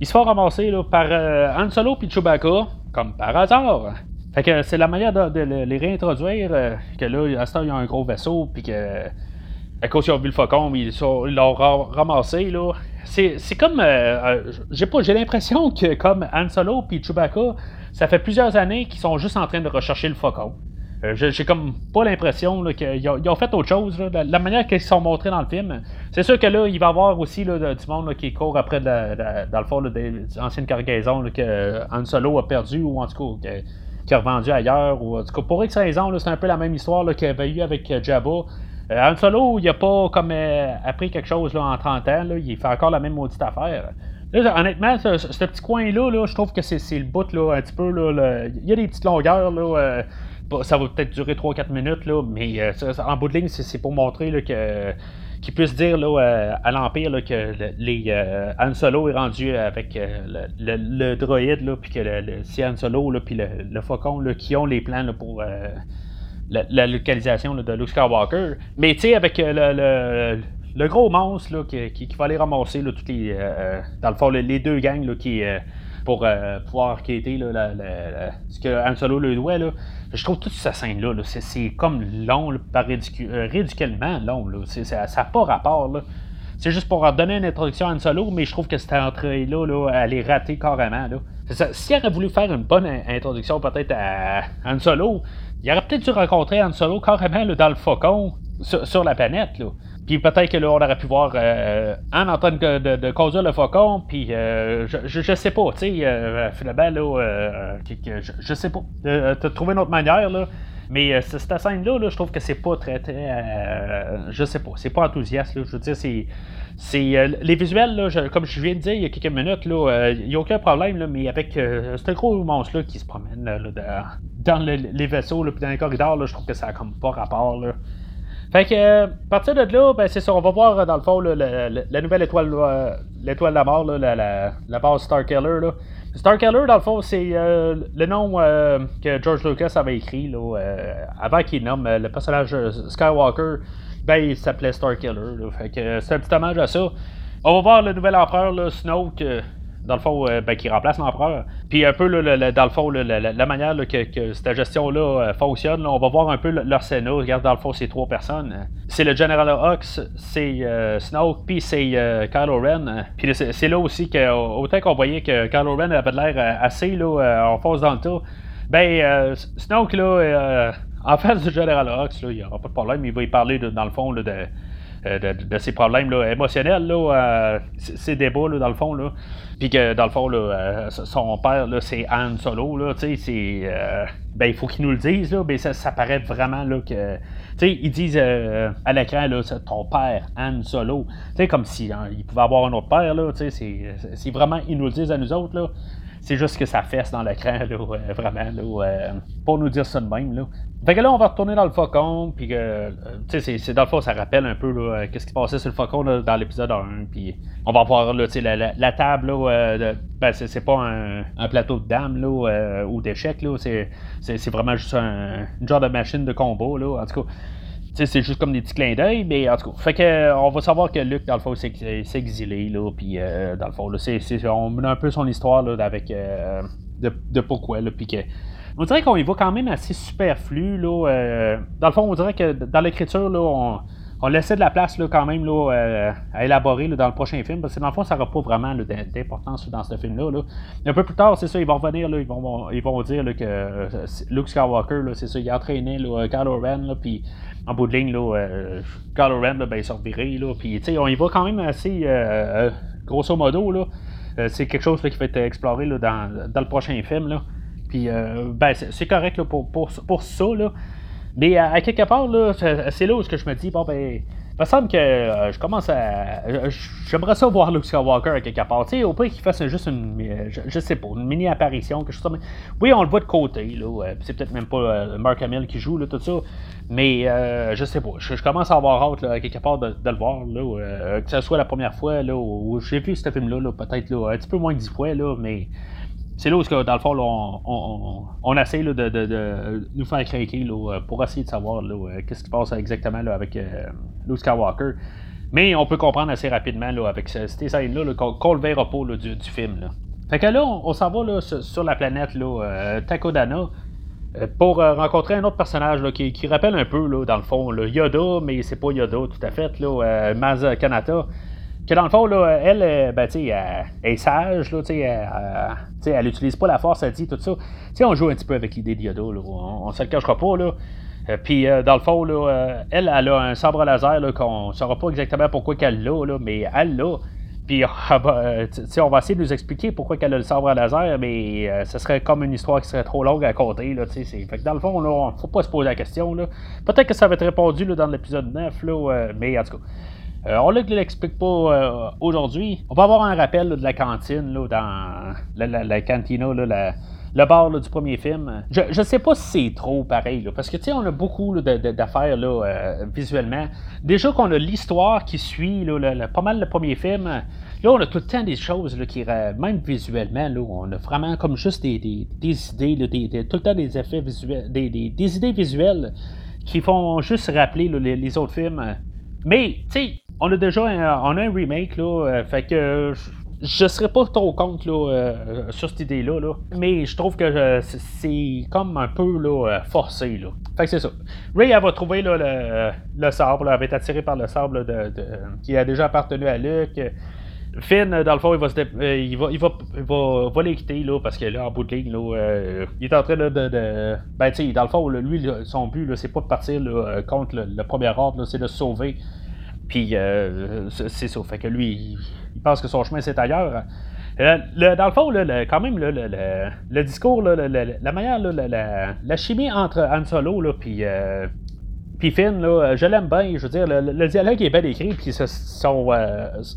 A: ils se font ramasser par Han Solo puis Chewbacca, comme par hasard. Fait que c'est la manière de, les réintroduire, que là, à ce temps, il y a un gros vaisseau, puis que à cause qu'ils ont vu le faucon, ils l'ont ramassé. Là. C'est, comme. Euh, euh, j'ai, pas, j'ai l'impression que, comme Han Solo et Chewbacca, ça fait plusieurs années qu'ils sont juste en train de rechercher le faucon. Euh, j'ai, comme pas l'impression qu'ils ont, fait autre chose. La, manière qu'ils sont montrés dans le film, c'est sûr que là, il va y avoir aussi là, du monde qui court après, dans le fond, des anciennes cargaisons que Han Solo a perdu ou en tout cas qui a revendu ailleurs. En tout cas, pour X raison, c'est un peu la même histoire qu'il y avait eu avec Jabba. Euh, Han Solo, il a pas comme euh, appris quelque chose là, en 30 ans, là, il fait encore la même maudite affaire. honnêtement, ce, petit coin-là, là, je trouve que c'est le bout là, un petit peu. Là, il y a des petites longueurs. Là, euh, ça va peut-être durer 3-4 minutes, là, mais en bout de ligne, c'est pour montrer là, que qu'il puisse dire là, à l'Empire que les, Han Solo est rendu avec le, le, droïde, puis que c'est Han Solo puis le, faucon qui ont les plans pour la, localisation de Luke Skywalker. Mais tu sais, avec euh, le, gros monstre qui, qui, va aller ramasser là, toutes les, euh, euh, dans le fond, les, deux gangs là, qui, pour pouvoir quitter là, ce que Han Solo le doit. Là, je trouve toute cette scène-là, c'est, comme long, par ridiculement long. ça n'a pas rapport. Là. C'est juste pour donner une introduction à Han Solo, mais je trouve que cette entrée-là, là, elle est ratée carrément. Là. S'il aurait voulu faire une bonne introduction peut-être à Han Solo, il aurait peut-être dû rencontrer Han Solo carrément dans le faucon sur, la planète. Puis peut-être que là, on aurait pu voir euh, Han en train de, conduire le faucon, puis euh, je, je, sais pas, tu sais, euh, finalement, là, euh, je, je, sais pas. T'as trouvé une autre manière, là. Mais cette scène-là, là, je trouve que c'est pas très, très. je sais pas, c'est pas enthousiaste, là. Je veux dire, c'est c'est euh, les visuels, là, comme je viens de dire il y a quelques minutes, il euh, n'y a aucun problème, mais avec euh, ce gros monstre-là qui se promène dans les vaisseaux, puis dans les corridors, je trouve que ça n'a comme pas rapport. Fait que, à partir de là, ben, c'est ça, on va voir dans le fond la nouvelle étoile, l'étoile de la mort, la, base Starkiller. Là. Starkiller, dans le fond, c'est le nom que George Lucas avait écrit avant qu'il nomme le personnage Skywalker ben, il s'appelait Starkiller. Fait que c'est un petit hommage à ça. On va voir le nouvel empereur, là, Snoke, euh, dans le fond, euh, ben, qui remplace l'empereur. Puis un peu, dans le fond, la, manière que, cette gestion-là euh, fonctionne, on va voir un peu leur scénario. Regarde, dans le fond, c'est trois personnes. C'est le General Hux, c'est Snoke, puis c'est Kylo Ren. Puis c'est là aussi que, autant qu'on voyait que Kylo Ren avait l'air assez là, en force dans le tas, ben, Snoke, là, en fait, du General Hux, il n'y aura pas de problème. Il va y parler, dans le fond, euh, de, ses problèmes là, émotionnels, là, euh, ses débats, dans le fond. Là. Puis que, dans le fond, là, euh, son père, là, c'est Han Solo. Là, ben, il faut qu'il nous le dise. Là, ben, ça, paraît vraiment là, que. ils disent à l'écran, là, ton père, Han Solo. comme s'il hein, il pouvait avoir un autre père. Là, c'est, c'est vraiment, ils nous le disent à nous autres. Là. C'est juste que ça fesse dans l'écran, là, vraiment, là, pour nous dire ça de même. Là. Fait que là, on va retourner dans le faucon, puis que, tu sais, c'est, dans le fond, ça rappelle un peu là, qu'est-ce qui passait sur le faucon dans l'épisode 1, puis on va voir là, la, la, la table, là, ben, c'est, pas un, plateau de dames, là, ou d'échecs, là, c'est, c'est, vraiment juste un, une genre de machine de combat, là, en tout cas c'est juste comme des petits clins d'œil, mais en tout cas. Fait que, on va savoir que Luc, dans le fond, s'est exilé, là, puis euh, dans le fond, là, on met un peu son histoire, là, avec, euh, de, pourquoi, là, puis que. On dirait qu'on y va quand même assez superflu, là. Euh, dans le fond, on dirait que dans l'écriture, là, on on laissait de la place là, quand même là, euh, à élaborer dans le prochain film, parce que dans le fond, ça n'aura pas vraiment d'importance dans ce film-là. Un peu plus tard, c'est ça, ils vont revenir, là, ils, vont, ils vont dire que euh, Luke Skywalker, c'est ça, il a entraîné là, Kylo Ren, puis en bout de ligne, là, euh, Kylo Ren, ben, il sort viré, puis on y va quand même assez, grosso modo, là, c'est quelque chose qui va être exploré là, dans, dans, le prochain film, là. Puis, ben, c'est correct là, pour, pour, pour ça, là. Mais à, quelque part, là, c'est là où je me dis, bon, ben, il me semble que euh, je commence à. J'aimerais ça voir Luke Skywalker à quelque part. Tu sais, au pire qu'il fasse juste une. Je, sais pas, une mini apparition, quelque chose comme Oui, on le voit de côté, là. Euh, c'est peut-être même pas euh, Mark Hamill qui joue, là, tout ça. Mais je sais pas. Je, commence à avoir hâte, là, à quelque part, de, le voir, là. que ce soit la première fois, là, où j'ai vu ce film-là, là, peut-être, là, un petit peu moins que dix fois, là, mais c'est là où, dans le fond, on, essaie de, nous faire craquer pour essayer de savoir qu'est-ce qui se passe exactement avec euh, Luke Skywalker. Mais on peut comprendre assez rapidement avec cette scène-là qu'on le verra pas du, film. Fait que là, on, s'en va sur, la planète euh, Takodana euh, pour rencontrer un autre personnage qui, rappelle un peu, dans le fond, Yoda, mais c'est pas Yoda tout à fait, Maz Kanata que dans le fond, là, elle, euh, ben, elle, elle, est sage, là, elle, elle utilise pas la force, elle dit tout ça. sais, on joue un petit peu avec l'idée de Yoda, là, on, ne se le cachera pas. Là. Euh, puis euh, dans le fond, là, elle, elle a un sabre laser là, qu'on saura pas exactement pourquoi qu'elle l'a, là, mais elle l'a. Puis ah, ben, on va essayer de nous expliquer pourquoi qu'elle a le sabre laser, mais ce serait comme une histoire qui serait trop longue à compter. Là, fait que dans le fond, là, faut pas se poser la question. Peut-être que ça va être répondu là, dans l'épisode 9, là, mais en tout cas. Euh, on ne l'explique pas euh, aujourd'hui. On va avoir un rappel de la cantine là, dans la, la, cantina, là, le bar du premier film. Je ne sais pas si c'est trop pareil, parce que tu sais, on a beaucoup d'affaires euh, visuellement. Déjà qu'on a l'histoire qui suit pas mal le premier film. Là, on a tout le temps des choses qui, même visuellement, là, on a vraiment comme juste des, idées, des, tout le temps des effets visuels, des, idées visuelles qui font juste rappeler les, les, autres films. Mais, tu sais, on a déjà un, on a un remake, là, euh, fait que je serais pas trop contre là, euh, sur cette idée-là, là, mais je trouve que euh, c'est comme un peu là, forcé. Là. Fait que c'est ça. Ray, elle va trouver là, le, le, sabre, elle va être attirée par le sabre de, qui a déjà appartenu à Luc. Finn, dans le fond, il va, se il va, il va, il va, va les là, parce que là, en bout de ligne, là, il est en train de. de ben, tu sais, dans le fond, lui, son but, c'est pas de partir contre le, premier ordre, c'est de sauver puis euh, c'est ça. Fait que lui, il, pense que son chemin c'est ailleurs. Euh, dans le fond, quand même, le, discours, la manière, la, chimie entre Han Solo euh, Finn, je l'aime bien. Je veux dire, le, dialogue est bien écrit, puis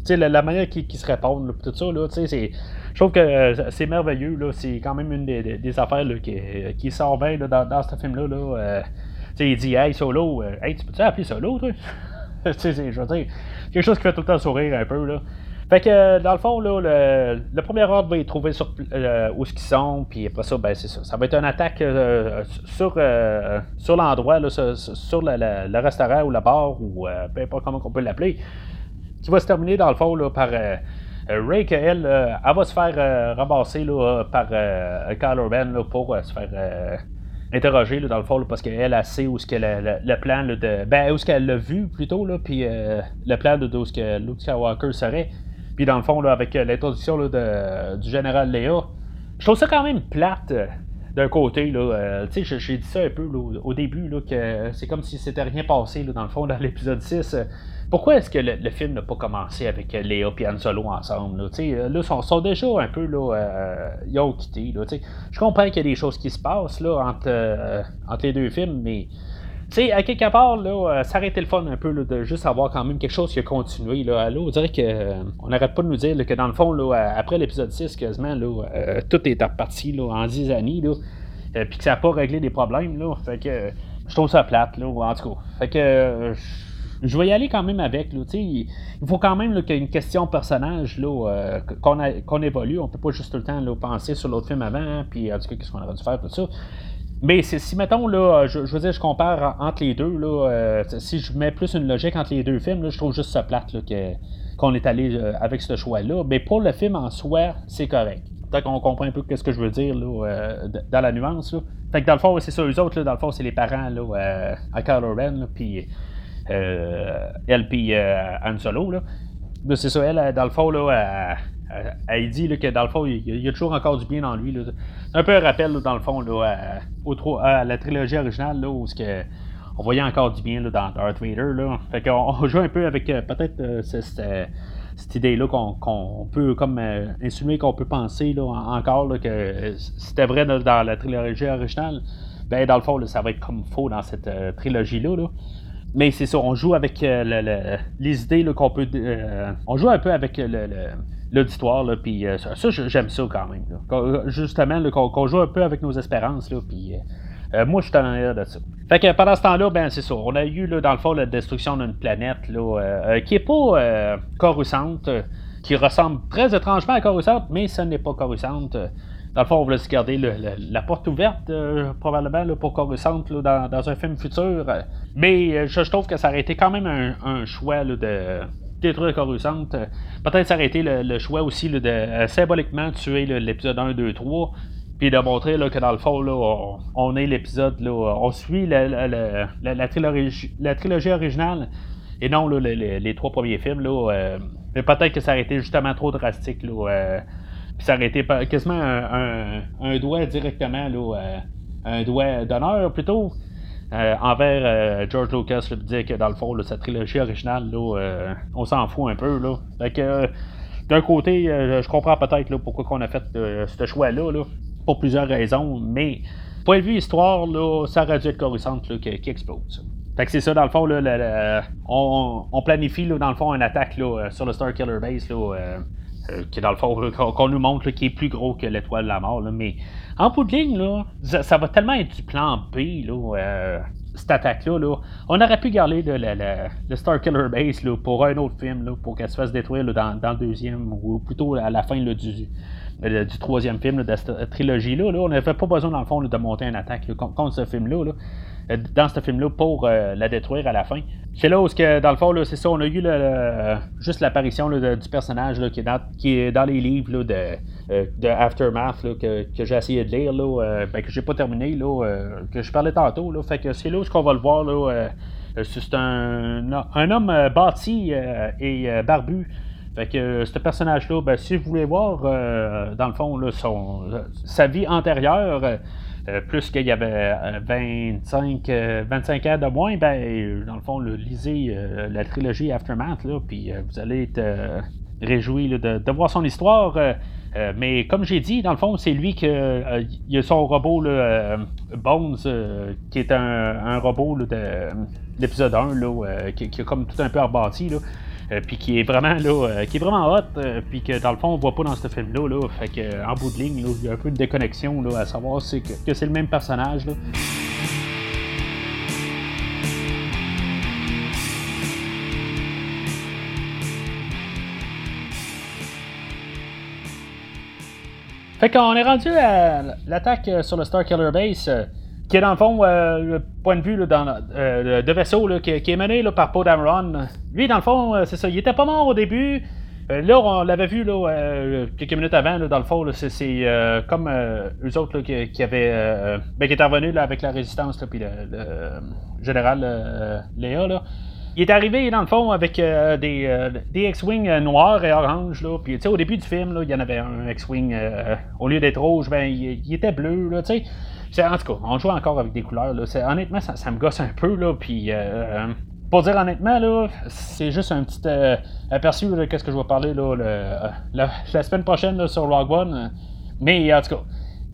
A: la, manière qu'ils se répondent, tout ça, je trouve que c'est merveilleux. C'est quand même une des, affaires qui, qui, sort bien dans, ce film-là. Là. il dit Hey Solo, hey, tu peux-tu Solo, je veux dire, quelque chose qui fait tout le temps sourire un peu, là. Fait que, dans le fond, là, le, premier ordre va y trouver sur, euh, où qu'ils sont, puis après ça, ben, c'est ça. Ça va être une attaque euh, sur, euh, sur l'endroit, sur, sur le, restaurant ou la bar, ou peu importe comment on peut l'appeler, qui va se terminer, dans le fond, là, par Ray, qu'elle, elle va se faire ramasser là, par Kylo Ren là, pour se faire interrogée dans le fond parce qu'elle a sait où ce que le, plan de ben où ce qu'elle l'a vu plutôt là puis euh, le plan de, où ce que Luke Skywalker serait. Puis dans le fond là, avec euh, l'introduction du général Léa je trouve ça quand même plate euh, d'un côté là tu sais j'ai dit ça un peu au début là, que c'est comme si c'était rien passé dans le fond dans l'épisode 6 pourquoi est-ce que le, film n'a pas commencé avec Léa et Han Solo ensemble? Là, euh, là sont, déjà un peu, là, euh, ils ont quitté. Là, je comprends qu'il y a des choses qui se passent là, entre, euh, les deux films, mais sais, à quelque part, là, ça aurait été le fun un peu de juste avoir quand même quelque chose qui a continué. Là, là on dirait qu'on n'arrête pas de nous dire que dans le fond, là, après l'épisode 6, quasiment, là, tout est reparti là, en 10 années, là, puis que ça n'a pas réglé des problèmes. Là, fait que je trouve ça plate, là, en tout cas. Fait que je vais y aller quand même avec. Là, il faut quand même qu'il y ait une question personnage euh, qu'on, évolue. On peut pas juste tout le temps penser sur l'autre film avant, puis en tout cas, qu'est-ce qu'on aurait dû faire, tout ça. Mais si, mettons, là, je, veux dire, je compare entre les deux, là, euh, si je mets plus une logique entre les deux films, là, je trouve juste ça plate qu'on est allé euh, avec ce choix-là. Mais pour le film en soi, c'est correct. Peut-être qu'on comprend un peu ce que je veux dire là, dans la nuance. Là. Fait que dans le fond, c'est ça, eux autres, là, dans le fond, c'est les parents là, à Kylo Ren, puis elle puis euh, Han Solo. Là. c'est ça, elle, dans le fond, là, elle, dit que dans le fond, il y, a, toujours encore du bien dans lui. C'est un peu un rappel, dans le fond, là, à, la trilogie originale, là, où que, on voyait encore du bien là, dans Darth Vader. Là. Fait qu'on on joue un peu avec euh, peut-être cette, idée-là qu'on, peut comme insinuer qu'on peut penser là, encore que c'était vrai dans, la trilogie originale. Ben, dans le fond, ça va être comme faux dans cette trilogie-là. Là. Mais c'est ça, on joue avec euh, les idées qu'on peut. Euh, on joue un peu avec l'auditoire, puis euh, ça, j'aime ça quand même. Justement, qu'on joue un peu avec nos espérances, puis moi, je suis en arrière de ça. Fait que pendant ce temps-là, ben c'est ça. On a eu, dans le fond, la destruction d'une planète là, qui est pas coruscante, qui ressemble très étrangement à coruscante, mais ce n'est pas coruscante. Dans le fond, on voulait se garder la porte ouverte, euh, probablement, pour Coruscant dans, un film futur. Mais euh, je, trouve que ça aurait été quand même un, choix de détruire Coruscant. Peut-être ça aurait été le, choix aussi de euh, symboliquement tuer l'épisode 1, 2, 3 puis de montrer que dans le fond, on, est l'épisode, on suit la, trilogie, originale et non les, trois premiers films. Mais peut-être que ça aurait été justement trop drastique. Puis ça aurait été quasiment un, doigt directement, là, euh, un doigt d'honneur plutôt, euh, envers euh, George Lucas, là, dire que dans le fond, sa trilogie originale, là, on s'en fout un peu. Là. Fait que d'un côté, je comprends peut-être pourquoi on a fait ce choix-là, là, pour plusieurs raisons, mais point de vue histoire, là, ça aurait dû être Coruscant qui, qui, explose. Fait que c'est ça, dans le fond, là, on, planifie dans le fond une attaque là, sur le Star Killer Base là, euh, qui dans le fond, qu'on nous montre, qui est plus gros que l'étoile de la mort. mais en bout de ligne, là, ça, va tellement être du plan B, là, euh, cette attaque-là. Là. On aurait pu garder le, Star Killer Base là, pour un autre film, là, pour qu'elle se fasse détruire dans, dans, le deuxième, ou plutôt à la fin du, du troisième film de cette trilogie-là. Là. On n'avait pas besoin, dans le fond, de monter une attaque contre ce film-là. Euh, dans ce film-là pour euh, la détruire à la fin. C'est là où, que, dans le fond, c'est ça, on a eu juste l'apparition du personnage qui, est dans, les livres de, euh, de Aftermath que, j'ai essayé de lire, là, ben, que j'ai pas terminé, que je parlais tantôt. Fait que c'est là où qu'on va le voir. C'est un, homme bâti et barbu. Fait que ce personnage-là, ben, si vous voulez voir, dans le fond, sa vie antérieure, euh, plus qu'il y avait 25, euh, 25 euh, ans de moins, ben, dans le fond, lisez la trilogie Aftermath, là, puis vous allez être réjoui de, voir son histoire. mais comme j'ai dit, dans le fond, c'est lui qui il a son robot Bones, qui est un, robot de l'épisode 1, là, qui, qui, a comme tout un peu rebâti. Là. Euh, puis qui est vraiment là, euh, qui est vraiment hot, euh, puis que dans le fond on voit pas dans ce film-là, là, fait que en bout de ligne, il y a un peu de déconnexion là, à savoir c'est que, c'est le même personnage. Là. Fait qu'on est rendu à l'attaque sur le Star Killer Base qui est dans le fond euh, le point de vue dans, euh, de vaisseau qui, est mené là, par Poe Dameron. Lui, dans le fond, euh, c'est ça. Il était pas mort au début. là, on l'avait vu là, quelques minutes avant, dans le fond, c'est, comme eux autres qui, avaient. Ben, qui étaient revenus avec la résistance, puis le, général Léa. Là. Il est arrivé, dans le fond, avec des, des X-Wing noirs et orange. Là. Puis, au début du film, là, il y en avait un X-Wing, au lieu d'être rouge, ben, il, était bleu. Là, en tout cas, on joue encore avec des couleurs. Là. Honnêtement, ça, me gosse un peu. Là, puis, euh, pour dire honnêtement, là, c'est juste un petit euh, aperçu de ce que je vais parler là, euh, la, semaine prochaine sur Rogue One. Mais en tout cas,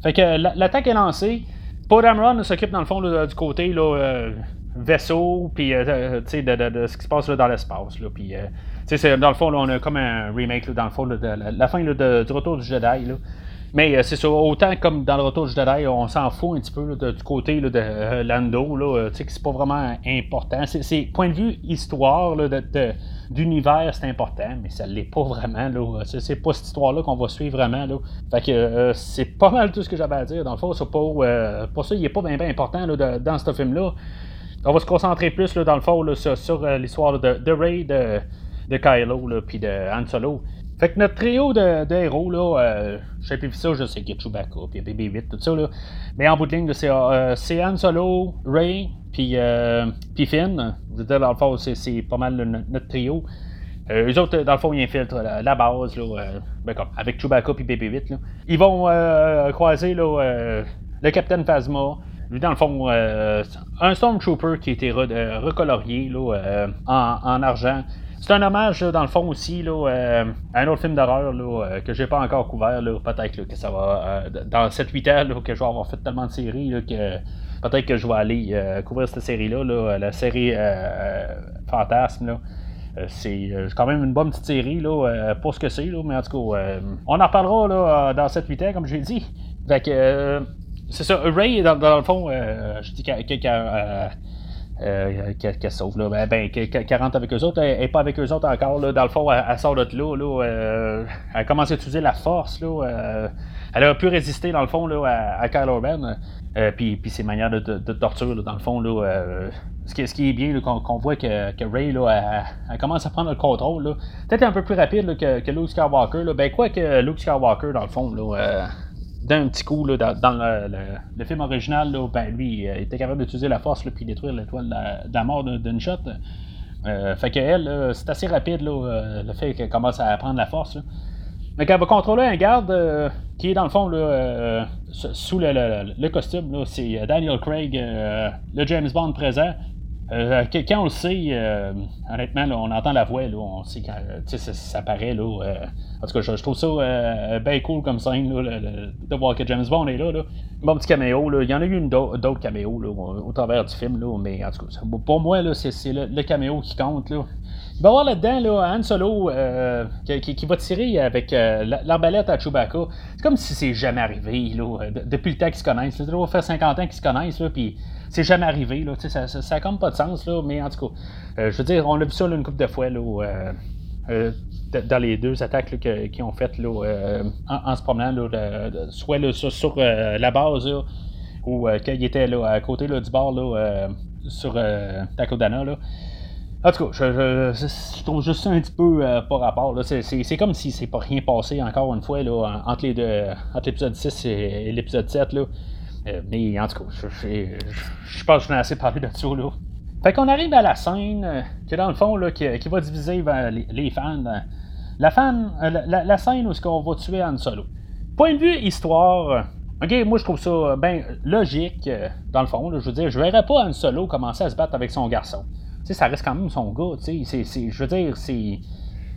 A: fait que l'attaque est lancée. Paul Dameron s'occupe dans le fond du côté là, vaisseau, puis de, ce qui se passe dans l'espace. Puis, dans le fond, on a comme un remake, dans le fond, de, la, fin du retour du Jedi. Mais euh, c'est ça, autant comme dans le retour du Jedi, on s'en fout un petit peu du côté de euh, Lando, là, euh, que c'est pas vraiment important. C'est, point de vue histoire d'univers, c'est important, mais ça l'est pas vraiment. Là. C'est, pas cette histoire-là qu'on va suivre vraiment. Fait que c'est pas mal tout ce que j'avais à dire. Dans le fond, c'est pas, pour ça, il est pas bien, important dans ce film-là. On va se concentrer plus dans le fond sur, l'histoire de, de, Ray, de, de Kylo, puis de Han Solo. Fait que notre trio de, héros, là, euh, vu ça, je sais qu'il y a Chewbacca, puis BB-8, tout ça, là. Mais en bout de ligne, c'est, euh, Han Solo, Ray, puis, euh, Finn. Je veux dire, dans le fond, c'est, pas mal notre trio. Euh, eux autres, dans le fond, ils infiltrent la, base, là, euh, ben, comme, avec Chewbacca puis BB-8. Là. Ils vont croiser là, le Capitaine Phasma. Lui, dans le fond, un Stormtrooper qui a été recolorié là, en, argent. C'est un hommage, dans le fond, aussi, là, euh, à un autre film d'horreur là, euh, que j'ai pas encore couvert. Peut-être que ça va. Euh, dans 7-8 ans, que je vais avoir fait tellement de séries que peut-être que je vais aller couvrir cette série-là, la série Fantasme. c'est quand même une bonne petite série pour ce que c'est, mais en tout cas, on en reparlera dans 7-8 ans, comme j'ai dit. Fait que c'est ça, Ray, dans, le fond, je dis qu'il euh, qu'elle sauve. Là? Ben, ben qu'elle rentre avec eux autres. Elle n'est pas avec eux autres encore. Là. Dans le fond, elle, sort de là. là euh, elle commence à utiliser la force. Là. Euh, elle a pu résister, dans le fond, là, à, à Kylo Ren. puis, ses manières de, torture, dans le fond. Là, ce, qui, ce qui est bien, qu'on voit que, que Ray là, elle, commence à prendre le contrôle. Peut-être un peu plus rapide que, que Luke Skywalker. Là. Ben, quoi que Luke Skywalker, dans le fond, là, d'un petit coup, là, dans, le, film original, là, ben, lui, il était capable d'utiliser la force puis détruire l'étoile de, la, mort d'une shot. Euh, fait qu'elle, c'est assez rapide là, euh, le fait qu'elle commence à prendre la force. Mais quand elle va contrôler un garde euh, qui est dans le fond là, sous le, costume, c'est Daniel Craig, le James Bond présent. Euh, quand on le sait, euh, honnêtement, on entend la voix, là, on sait quand ça, ça paraît. Là, euh, en tout cas, je, trouve ça bien cool comme scène de voir que James Bond est là. là. Bon petit caméo. Là. Il y en a eu d'autres caméos là, au, travers du film, là, mais en tout cas, pour moi, c'est le, caméo qui compte. Là. Il va y avoir là-dedans là, Han Solo qui, va tirer avec l'arbalète à Chewbacca. C'est comme si c'est jamais arrivé là, depuis le temps qu'ils se connaissent. Ça doit faire 50 ans qu'ils se connaissent. Puis c'est jamais arrivé. Là, ça, ça, ça comme pas de sens, là, mais en tout cas, euh, je veux dire, on a vu ça une couple de fois là, euh, euh, dans les deux attaques qu'ils ont faites là, en, se promenant, là, soit là, sur, la base, ou quand il était là, à côté là, du bord là, sur Takodana. Là. En tout cas, je, trouve juste ça un petit peu par rapport. C'est, comme si c'est pas rien passé encore une fois là, entre, les deux, entre l'épisode 6 et l'épisode 7. Là. Euh, mais en tout cas, je, pense que je n'ai assez parlé de ça. Là. Fait qu'on arrive à la scène euh, qui, dans le fond, là, qui, va diviser les, fans. La, fan, euh, la, scène où on va tuer Han Solo. Point de vue histoire, ok, moi je trouve ça ben logique, dans le fond. je veux dire, je verrais pas Han Solo commencer à se battre avec son garçon. Sais, ça reste quand même son gars. Tu sais, je veux dire, c'est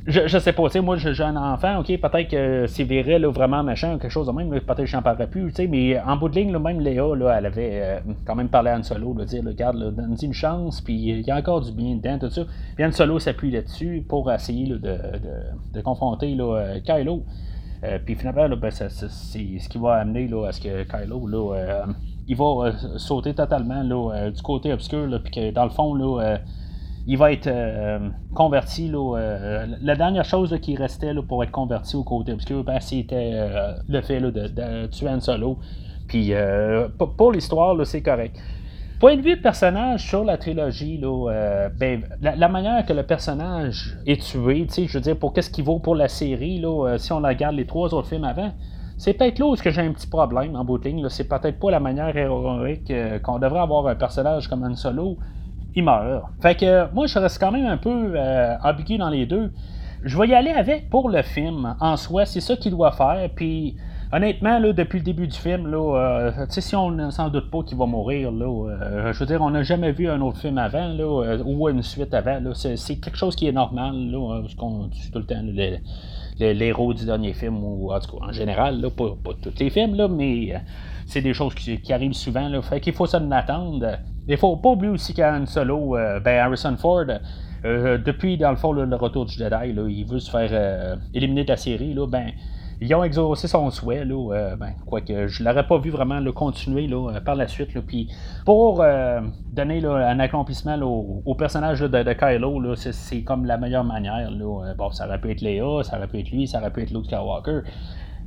A: je, je sais pas, tu sais, moi j'ai un enfant, ok, peut-être que c'est viré là, vraiment machin quelque chose de même, peut-être que j'en parlerai plus, tu sais, mais en bout de ligne, là, même Léa, là, elle avait euh, quand même parlé à Han Solo, de dire, regarde, donne-y une chance, puis il y a encore du bien dedans, tout ça. Puis Han Solo s'appuie là-dessus pour essayer de, de, de, confronter là, euh, Kylo. Euh, puis finalement, là, ben, c'est ce qui va amener là, à ce que Kylo, là, il va sauter totalement là, du côté obscur, puis que dans le fond, là, il va être euh, converti. Euh, la dernière chose qui restait pour être converti au côté obscur, ben, c'était euh, le fait de, tuer Han Solo. Puis pour l'histoire, c'est correct. Point de vue personnage sur la trilogie, ben, la, manière que le personnage est tué, je veux dire, pour qu'est-ce qu'il vaut pour la série, si on regarde les trois autres films avant, c'est peut-être là où j'ai un petit problème en bout C'est peut-être pas la manière héroïque qu'on devrait avoir un personnage comme Han Solo il meurt. Fait que moi, je reste quand même un peu euh, ambigu dans les deux. Je vais y aller avec pour le film en soi, c'est ça qu'il doit faire. Puis honnêtement, là, depuis le début du film, là, euh, si on ne s'en doute pas qu'il va mourir, là, euh, je veux dire, on n'a jamais vu un autre film avant, là, ou une suite avant. C'est, quelque chose qui est normal, là, parce qu'on tout le temps les, héros du dernier film, ou en tout cas en général, là, pas, pas tous les films, là, mais c'est des choses qui, arrivent souvent. Là. Fait qu'il faut s'en attendre. Il faut pas oublier aussi qu'Anne Solo, ben Harrison Ford, depuis dans le fond le retour du Jedi, là, il veut se faire éliminer de la série. Là, ben, ils ont exaucé son souhait, là, euh, ben, quoique je l'aurais pas vu vraiment le continuer là, euh, par la suite. puis pour euh, donner un accomplissement au, personnage de, Kylo, c'est, comme la meilleure manière. bon, ça aurait pu être Léa, ça aurait pu être lui, ça aurait pu être Luke Skywalker.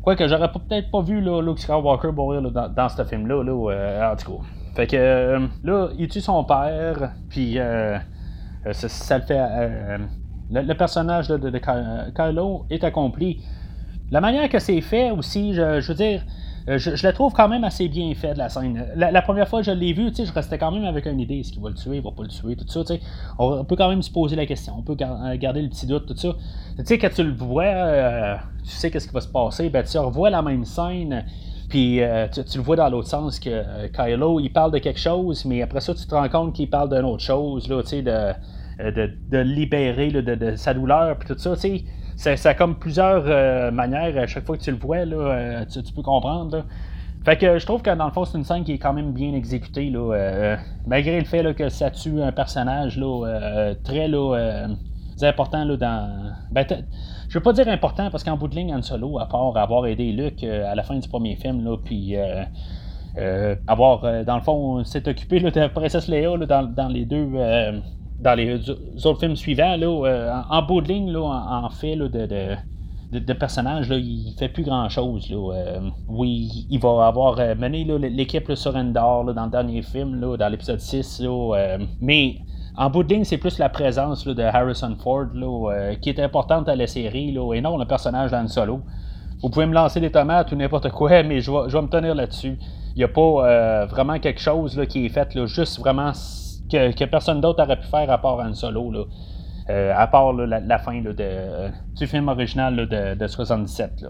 A: Quoique j'aurais peut-être pas vu Luke Skywalker mourir dans, ce film-là, là, en tout cas. Fait que là, il tue son père, puis ça, le fait. Le, personnage de, Kylo est accompli. La manière que c'est fait aussi, je, veux dire, euh, je, la trouve quand même assez bien fait de la scène. La, première fois que je l'ai vu, je restais quand même avec une idée. Est-ce qu'il va le tuer, il va pas le tuer, tout ça. On, peut quand même se poser la question. On peut euh, garder le petit doute, tout ça. Tu sais, quand tu le vois, euh, tu sais qu'est-ce qui va se passer. Ben, tu revois la même scène. Puis tu, le vois dans l'autre sens que Kylo, il parle de quelque chose, mais après ça, tu te rends compte qu'il parle d'une autre chose, là, de, de, de, libérer de, de, sa douleur, puis tout ça. sais ça, a comme plusieurs euh, manières. À chaque fois que tu le vois, là, euh, tu, peux comprendre. Fait que je trouve que dans le fond, c'est une scène qui est quand même bien exécutée. Là, euh, malgré le fait que ça tue un personnage là, très là, important là, dans. Ben, je veux pas dire important parce qu'en bout de ligne, Han Solo, à part avoir aidé Luke à la fin du premier film, là, puis avoir, dans le fond, s'est occupé là, de Princesse Leia dans, dans, les deux dans les autres films suivants, là, euh, en, bout de ligne, là, en, fait de, de, de, personnage, là, il fait plus grand chose. Là. Euh, oui, il va avoir euh, mené l'équipe sur Endor dans le dernier film, là, dans l'épisode 6. Là, mais en bout de ligne, c'est plus la présence de Harrison Ford là, qui est importante à la série là, et non le personnage dans Solo. Vous pouvez me lancer des tomates ou n'importe quoi, mais je vais, je vais me tenir là-dessus. Il n'y a pas vraiment quelque chose là, qui est fait là, juste vraiment que, personne d'autre aurait pu faire à part un Solo, là. Euh, à part la, fin de, du film original de, de, 77. Là.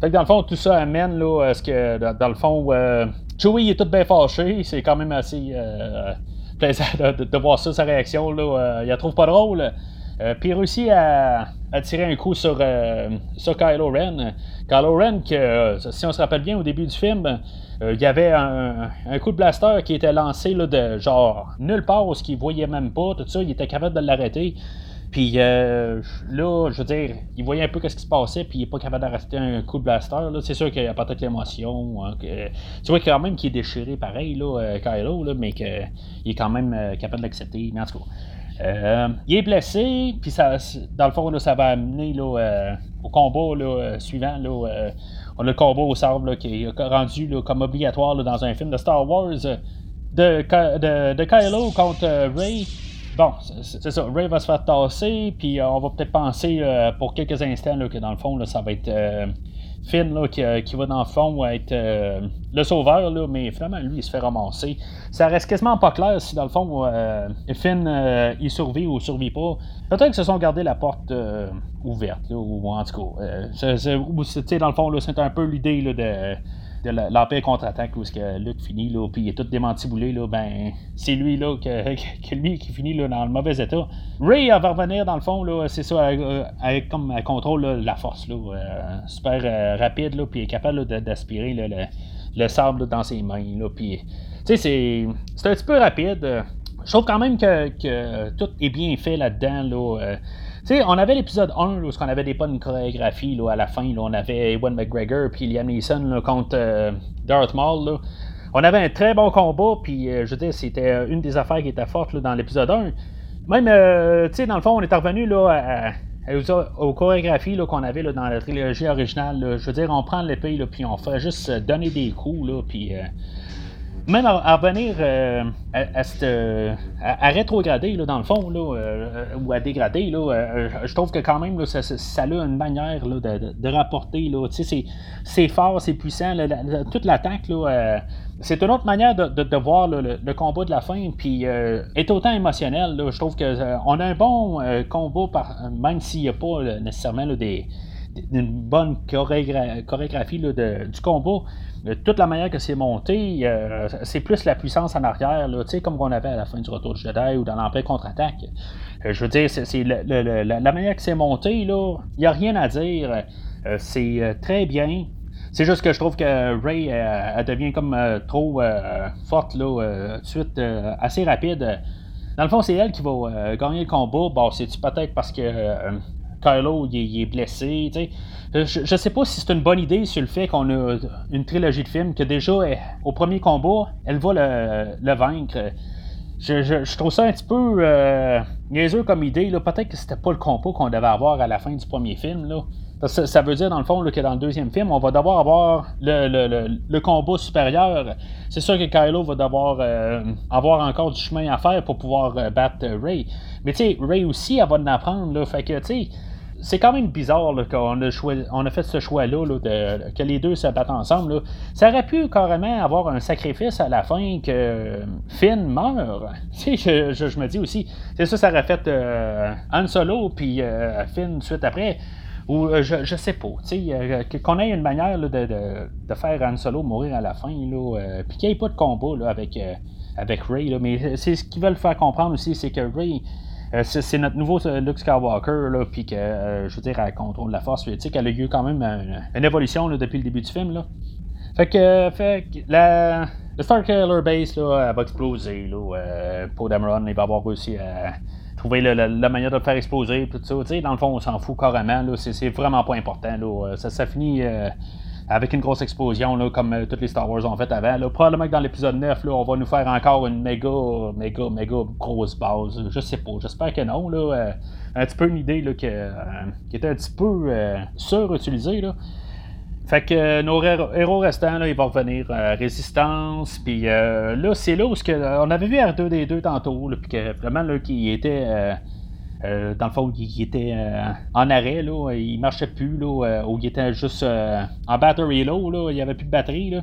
A: Fait que dans le fond, tout ça amène à ce que, dans, le fond, euh, Chewie est tout bien fâché. C'est quand même assez euh, plaisant de, voir ça, sa réaction. Là. il la trouve pas drôle. Puis il réussit à, à, tirer un coup sur, sur Kylo Ren. Kylo Ren, que, si on se rappelle bien au début du film, euh, il y avait un, coup de blaster qui était lancé là, de genre nulle part où ce qu'il voyait même pas, tout ça, il était capable de l'arrêter. Puis euh, là, je veux dire, il voyait un peu ce qui se passait, puis il n'est pas capable d'arrêter un coup de blaster. C'est sûr qu'il y a peut-être l'émotion. Hein, tu vois quand même qu'il est déchiré pareil, là, euh, Kylo, là, mais qu'il est quand même capable de l'accepter. Mais en tout cas. Il est blessé, puis ça, dans le fond, ça va amener là, au combat là, suivant. On a le combat au sable qui est rendu comme obligatoire dans un film de Star Wars euh, de, Kylo contre euh, Ray. Bon, c'est ça. Ray va se faire tasser, puis euh, on va peut-être penser pour quelques instants que dans le fond, ça va être Finn là, qui, qui, va dans le fond être le sauveur, là, mais finalement, lui, il se fait ramasser. Ça reste quasiment pas clair si dans le fond, Finn, il survit ou survit pas. Peut-être qu'ils se sont gardés la porte ouverte, ou en tout cas. Euh, dans le fond, c'est un peu l'idée de, de l'Empire contre-attaque où que Luke finit, là, puis il est tout démantiboulé, là, ben, c'est lui là, que, lui qui finit là, dans le mauvais état. Ray va revenir, dans le fond, là, c'est ça, avec, comme un contrôle la force, là, euh, super euh, rapide, là, puis est capable d'aspirer le, le, sable dans ses mains. Là, puis, c'est, c'est un petit peu rapide. Je trouve quand même que, que tout est bien fait là-dedans. Là, sais, on avait l'épisode 1 où on avait des bonnes chorégraphies là, à la fin. Là, on avait Ewan McGregor puis Liam Neeson contre euh, Darth Maul. Là. On avait un très bon combat, puis euh, je veux c'était une des affaires qui était forte dans l'épisode 1. Même, euh, dans le fond, on est revenu là, aux, chorégraphies qu'on avait là, dans la trilogie originale. Je veux dire, on prend l'épée, puis on fait juste donner des coups, là, puis même à, revenir euh, à, rétrograder dans le fond là, euh, ou à dégrader là, euh, je trouve que quand même ça, a une manière là, de, rapporter là, c'est, fort, c'est puissant, toute l'attaque c'est une autre manière de, voir le, combat de la fin, puis est autant émotionnel. je trouve que on a un bon combat, par, même s'il n'y a pas nécessairement des, une bonne chorégraphie du combat toute la manière que c'est monté, euh, c'est plus la puissance en arrière, comme on avait à la fin du Retour du Jedi ou dans l'Empire contre-attaque. Euh, je veux dire, c'est la, manière que c'est monté, il n'y a rien à dire. Euh, c'est très bien. C'est juste que je trouve que Ray, elle devient comme trop forte, tout de suite, assez rapide. Dans le fond, c'est elle qui va gagner le combat. Bon, c'est-tu peut-être parce que Kylo il, est blessé, tu sais. Je, sais pas si c'est une bonne idée sur le fait qu'on a une trilogie de films que déjà, au premier combat, elle va le, vaincre. Je, trouve ça un petit peu euh, niaiseux comme idée. Peut-être que c'était pas le combat qu'on devait avoir à la fin du premier film. Ça veut dire, dans le fond, que dans le deuxième film, on va devoir avoir le, combat supérieur. C'est sûr que Kylo va devoir euh, avoir encore du chemin à faire pour pouvoir euh, battre Ray. Mais tu sais, Ray aussi, elle va en apprendre. Fait que, tu sais, c'est quand même bizarre qu'on a, a fait ce choix-là, que les deux se battent ensemble. Ça aurait pu carrément avoir un sacrifice à la fin que Finn meurt. Tu sais, je, me dis aussi, c'est ça, ça aurait fait euh, Han Solo puis euh, Finn suite après. Ou euh, je, je sais pas, sais, qu'on ait une manière de, de, faire Han Solo mourir à la fin, puis qu'il n'y ait pas de combat avec, avec Ray. mais c'est ce qu'ils veulent faire comprendre aussi, c'est que Ray euh, c'est notre nouveau euh, Luke Skywalker, là, puis que, euh, je veux dire, elle contrôle la force, tu a eu quand même une, évolution depuis le début du film, là. Fait que, fait la, le Starkiller Base, là, va exploser, là. pour Dameron, il va avoir réussi à trouver la, manière de le faire exploser, tout ça, dans le fond, on s'en fout carrément, c'est vraiment pas important, là. Ça, ça finit avec une grosse explosion, là, comme euh, toutes les Star Wars ont fait avant. Probablement que dans l'épisode 9, là, on va nous faire encore une méga, méga, méga grosse base. Je sais pas, j'espère que non. Euh, un petit peu une idée euh, qui était un petit peu surutilisée. Là. Fait que nos héros restants, ils vont revenir Résistance. Puis là, c'est là où que, on avait vu R2D2 tantôt, puis que vraiment, là, qui était euh, dans le fond, il, était euh, en arrêt, là, il marchait plus, là, euh, ou il était juste en battery low, là, il n'y avait plus de batterie. Là.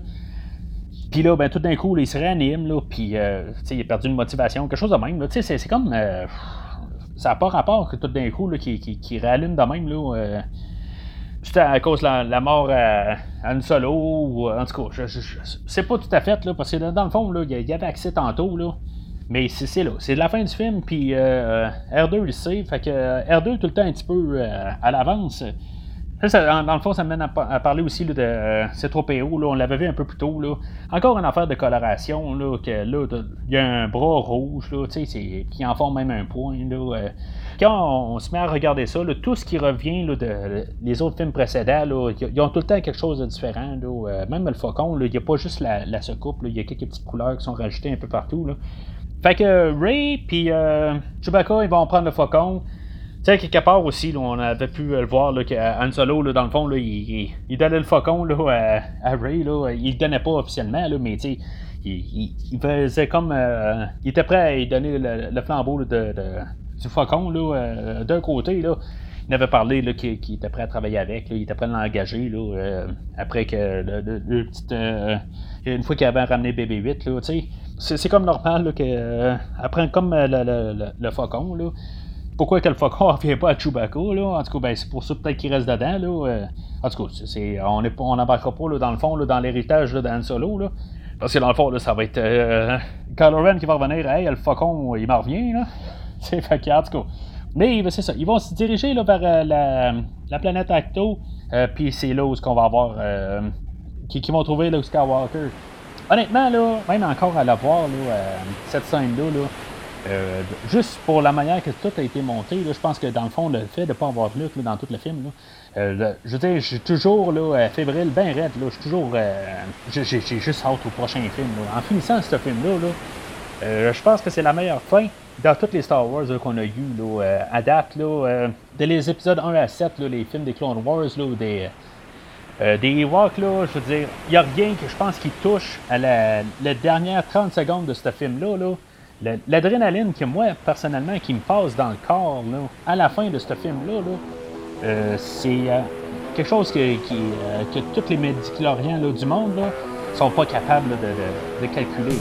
A: Puis là, ben, tout d'un coup, il se réanime, là, puis il a perdu une motivation, quelque chose de même. C'est, c'est comme. ça n'a pas rapport que tout d'un coup, là, qui, qui, réallume de même. Là, juste à cause de la, mort à, une solo, ou en tout cas, je, c'est pas tout à fait, là, parce que dans le fond, là, il y avait accès tantôt, là. Mais c'est là. C'est la fin du film, puis euh, R2 le sait. Fait que euh, R2 tout le temps un petit peu euh, à l'avance. Dans, le fond, ça mène à, parler aussi de euh, C3PO. Là, on l'avait vu un peu plus tôt. Là. Encore une affaire de coloration. Là, que, là, il y a un bras rouge là, qui en forme même un point. Là, quand on, se met à regarder ça, là, tout ce qui revient là, de, les autres films précédents, ils ont tout le temps quelque chose de différent. Là. même le faucon, il n'y a pas juste la, la secoupe. Il y a quelques petites couleurs qui sont rajoutées un peu partout. Là. Fait que Ray puis euh, Chewbacca, ils vont prendre le faucon. Tu sais, quelque part aussi, on avait pu le voir là, qu'Han Solo, là, dans le fond, là, il, donnait le faucon là, à, Ray. Là. Il le donnait pas officiellement, là, mais tu sais, il, faisait comme. Euh, il était prêt à lui donner le, flambeau de, du faucon euh, d'un côté. Là. Il avait parlé qu'il, était prêt à travailler avec, là, il était prêt à l'engager là, euh, après que le, le, petite, une fois qu'il avait ramené BB-8. Là, tu sais c'est comme normal là, que euh, après comme euh, le, le, faucon là. Pourquoi que le faucon ne revient pas à Chewbacca là? En tout cas, ben, c'est pour ça peut-être qu'il reste dedans là. Euh. en tout cas, c'est, on on n'embarquera pas là, dans le fond là, dans l'héritage d'Han Solo là. Parce que dans le fond, là, ça va être euh, Kylo qui va revenir. Hey, le faucon, il m'en revient, là. C'est fait en tout cas. Mais c'est ça. Ils vont se diriger là, vers la, la, planète Acto. Puis c'est là où qu'on va avoir. qui, qui vont trouver Skywalker honnêtement, là, même encore à la voir, là, euh, cette scène-là, là, euh, juste pour la manière que tout a été monté, là, je pense que dans le fond, le fait de ne pas avoir Luke dans tout le film, là, euh, je veux dire, je toujours là, fébrile, bien raide. Là, je suis toujours. j'ai, juste hâte au prochain film. Là. En finissant ce film-là, là, je pense que c'est la meilleure fin dans tous les Star Wars qu'on a eu là, à date. Là, de les épisodes 1 à 7, là, les films des Clone Wars, là, des euh, des Ewoks, là, je veux dire, il n'y a rien que je pense qui touche à la, dernière 30 secondes de ce film-là. Là. L'adrénaline que moi, personnellement, qui me passe dans le corps là, à la fin de ce film-là, là, euh, c'est euh, quelque chose que, que tous les médicloriens du monde ne sont pas capables de, calculer.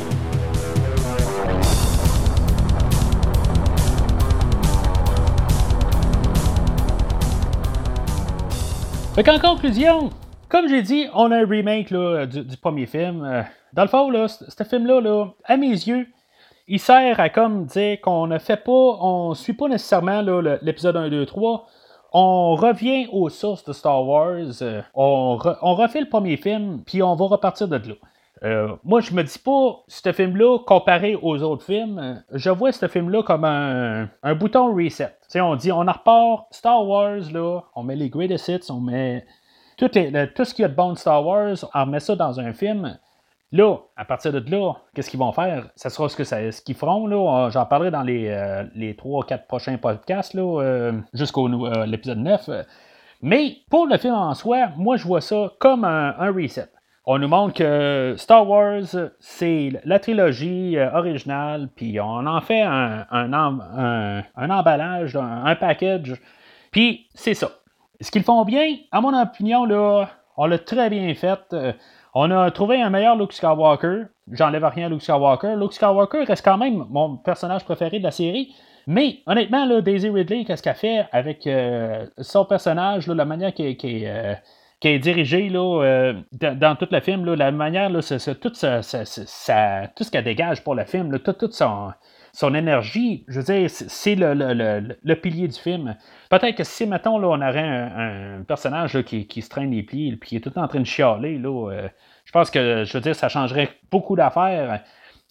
A: Fait qu'en conclusion, comme j'ai dit, on a un remake du, premier film. Euh, dans le fond, là, ce film-là, là, à mes yeux, il sert à comme dire qu'on ne fait pas, on suit pas nécessairement l'épisode 1, 2, 3. on revient aux sources de Star Wars, on, on refait le premier film, puis on va repartir de là. Euh, moi, je me dis pas, ce film-là, comparé aux autres films, je vois ce film-là comme un, bouton reset. On dit, on en repart Star Wars, là, on met les greatest hits, on met tout, ce qu'il y a de bon de Star Wars, on remet ça dans un film. Là, à partir de là, qu'est-ce qu'ils vont faire? Ça sera ce qu'ils feront. Là. J'en parlerai dans les, euh, les 3-4 prochains podcasts là, euh, jusqu'au l'épisode 9. Mais pour le film en soi, moi je vois ça comme un reset. On nous montre que Star Wars, c'est la trilogie euh, originale, puis on en fait un, emballage, un, package, puis c'est ça. Ce qu'ils font bien, à mon opinion, là, on l'a très bien fait. Euh, on a trouvé un meilleur Luke Skywalker. J'enlève rien à Luke Skywalker. Luke Skywalker reste quand même mon personnage préféré de la série. Mais honnêtement, là, Daisy Ridley, qu'est-ce qu'elle fait avec euh, son personnage, la manière qui est qui est dirigé là, euh, dans, tout le film, là, la manière, là, tout, ça, tout ce qu'elle dégage pour le film, toute tout son, son énergie, je veux dire, c'est le, le, le, pilier du film. Peut-être que si, mettons, là, on aurait un, personnage qui, qui, se traîne les pieds, puis qui est tout en train de chialer, là, euh, je pense que, je veux dire, ça changerait beaucoup d'affaires.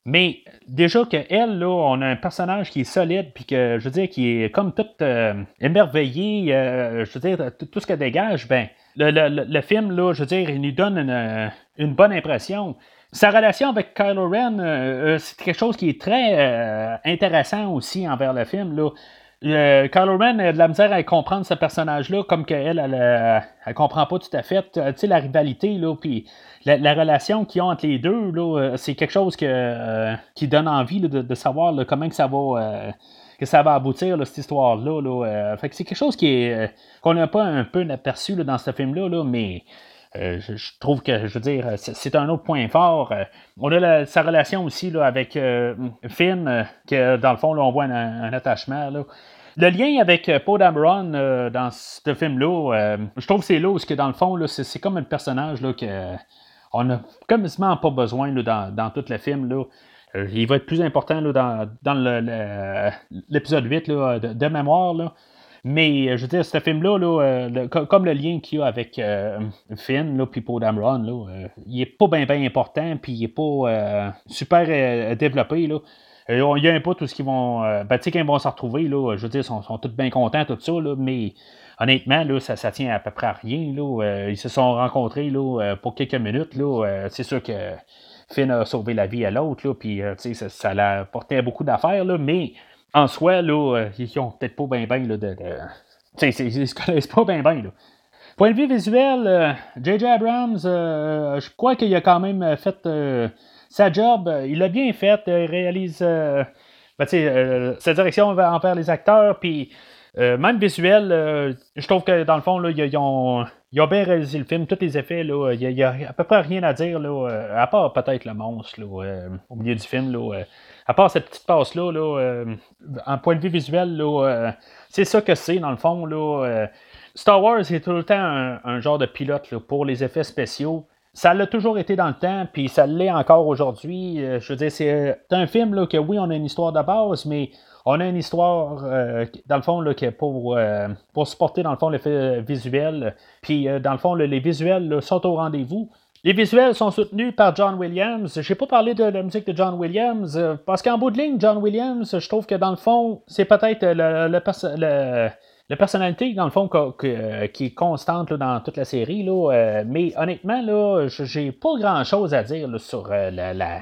A: Mais déjà qu'elle, là, on a un personnage qui est solide, puis que, je veux dire, qui est comme tout euh, émerveillé, je veux dire, tout ce qu'elle dégage, ben, le, film, là, je veux dire, il nous donne une, bonne impression. Sa relation avec Kylo Ren, euh, euh, c'est quelque chose qui est très euh, intéressant aussi envers le film. Là. Kylo Ren a de la misère à comprendre ce personnage-là, comme qu'elle, elle, elle, comprend pas tout à fait. Tu sais, la rivalité, là, puis la, relation qu'ils ont entre les deux, là, c'est quelque chose que, qui donne envie de, savoir comment que ça va que ça va aboutir, cette histoire-là. Euh, fait que c'est quelque chose euh, qu'on n'a pas un peu aperçu dans ce film-là, mais euh, je, trouve que, je veux dire, c'est un autre point fort. on a sa relation aussi avec Finn, que dans le fond, on voit un, attachement. Le lien avec Paul Dameron dans ce film-là, je trouve que c'est là où, que dans le fond, c'est comme un personnage là, que on n'a pas besoin dans, dans, tout le film. Là. Euh, il va être plus important dans, l'épisode 8 de, mémoire. Mais euh, je veux dire, ce film-là, euh, comme le lien qu'il y a avec Finn et Paul Dameron, il n'est pas bien important, puis il n'est pas super développé. Là. il y a un peu tout ce qu'ils vont. ben, tu sais, quand ils vont se retrouver, là, je veux dire, ils sont, tous bien contents, tout ça, mais honnêtement, là, ça, ça tient à peu près à rien. Là. ils se sont rencontrés là, pour quelques minutes. Là. c'est sûr que Finn a sauvé la vie à l'autre, puis euh, ça, ça l'a porté beaucoup d'affaires, mais en soi, là, euh, ils ont peut-être pas bien bien de. de... Ils se connaissent pas bien bien. Point de vue visuel, J.J. Euh, Abrams, je crois qu'il a quand même fait sa job. Il l'a bien fait. Il réalise ben, sa direction envers les acteurs. Puis même visuel, je trouve que dans le fond, là, ils, ont, il a bien réalisé le film, tous les effets, là, il n'y a, à peu près rien à dire, là, euh, à part peut-être le monstre euh, au milieu du film. Là, euh, à part cette petite passe-là, là, en point de vue visuel, là, c'est ça que c'est dans le fond. Là, Star Wars est tout le temps un, genre de pilote pour les effets spéciaux. Ça l'a toujours été dans le temps, puis ça l'est encore aujourd'hui. je veux dire, c'est un film là, que oui, on a une histoire de base, mais on a une histoire, euh, dans le fond, là, qui pour, euh, pour supporter, dans le fond, l'effet visuel. Puis, euh, dans le fond, les visuels sont au rendez-vous. Les visuels sont soutenus par John Williams. Je n'ai pas parlé de la musique de John Williams, parce qu'en bout de ligne, John Williams, je trouve que dans le fond, c'est peut-être le, la personnalité, dans le fond, qui est constante dans toute la série. Là, mais honnêtement, là, j'ai pas grand-chose à dire sur la, la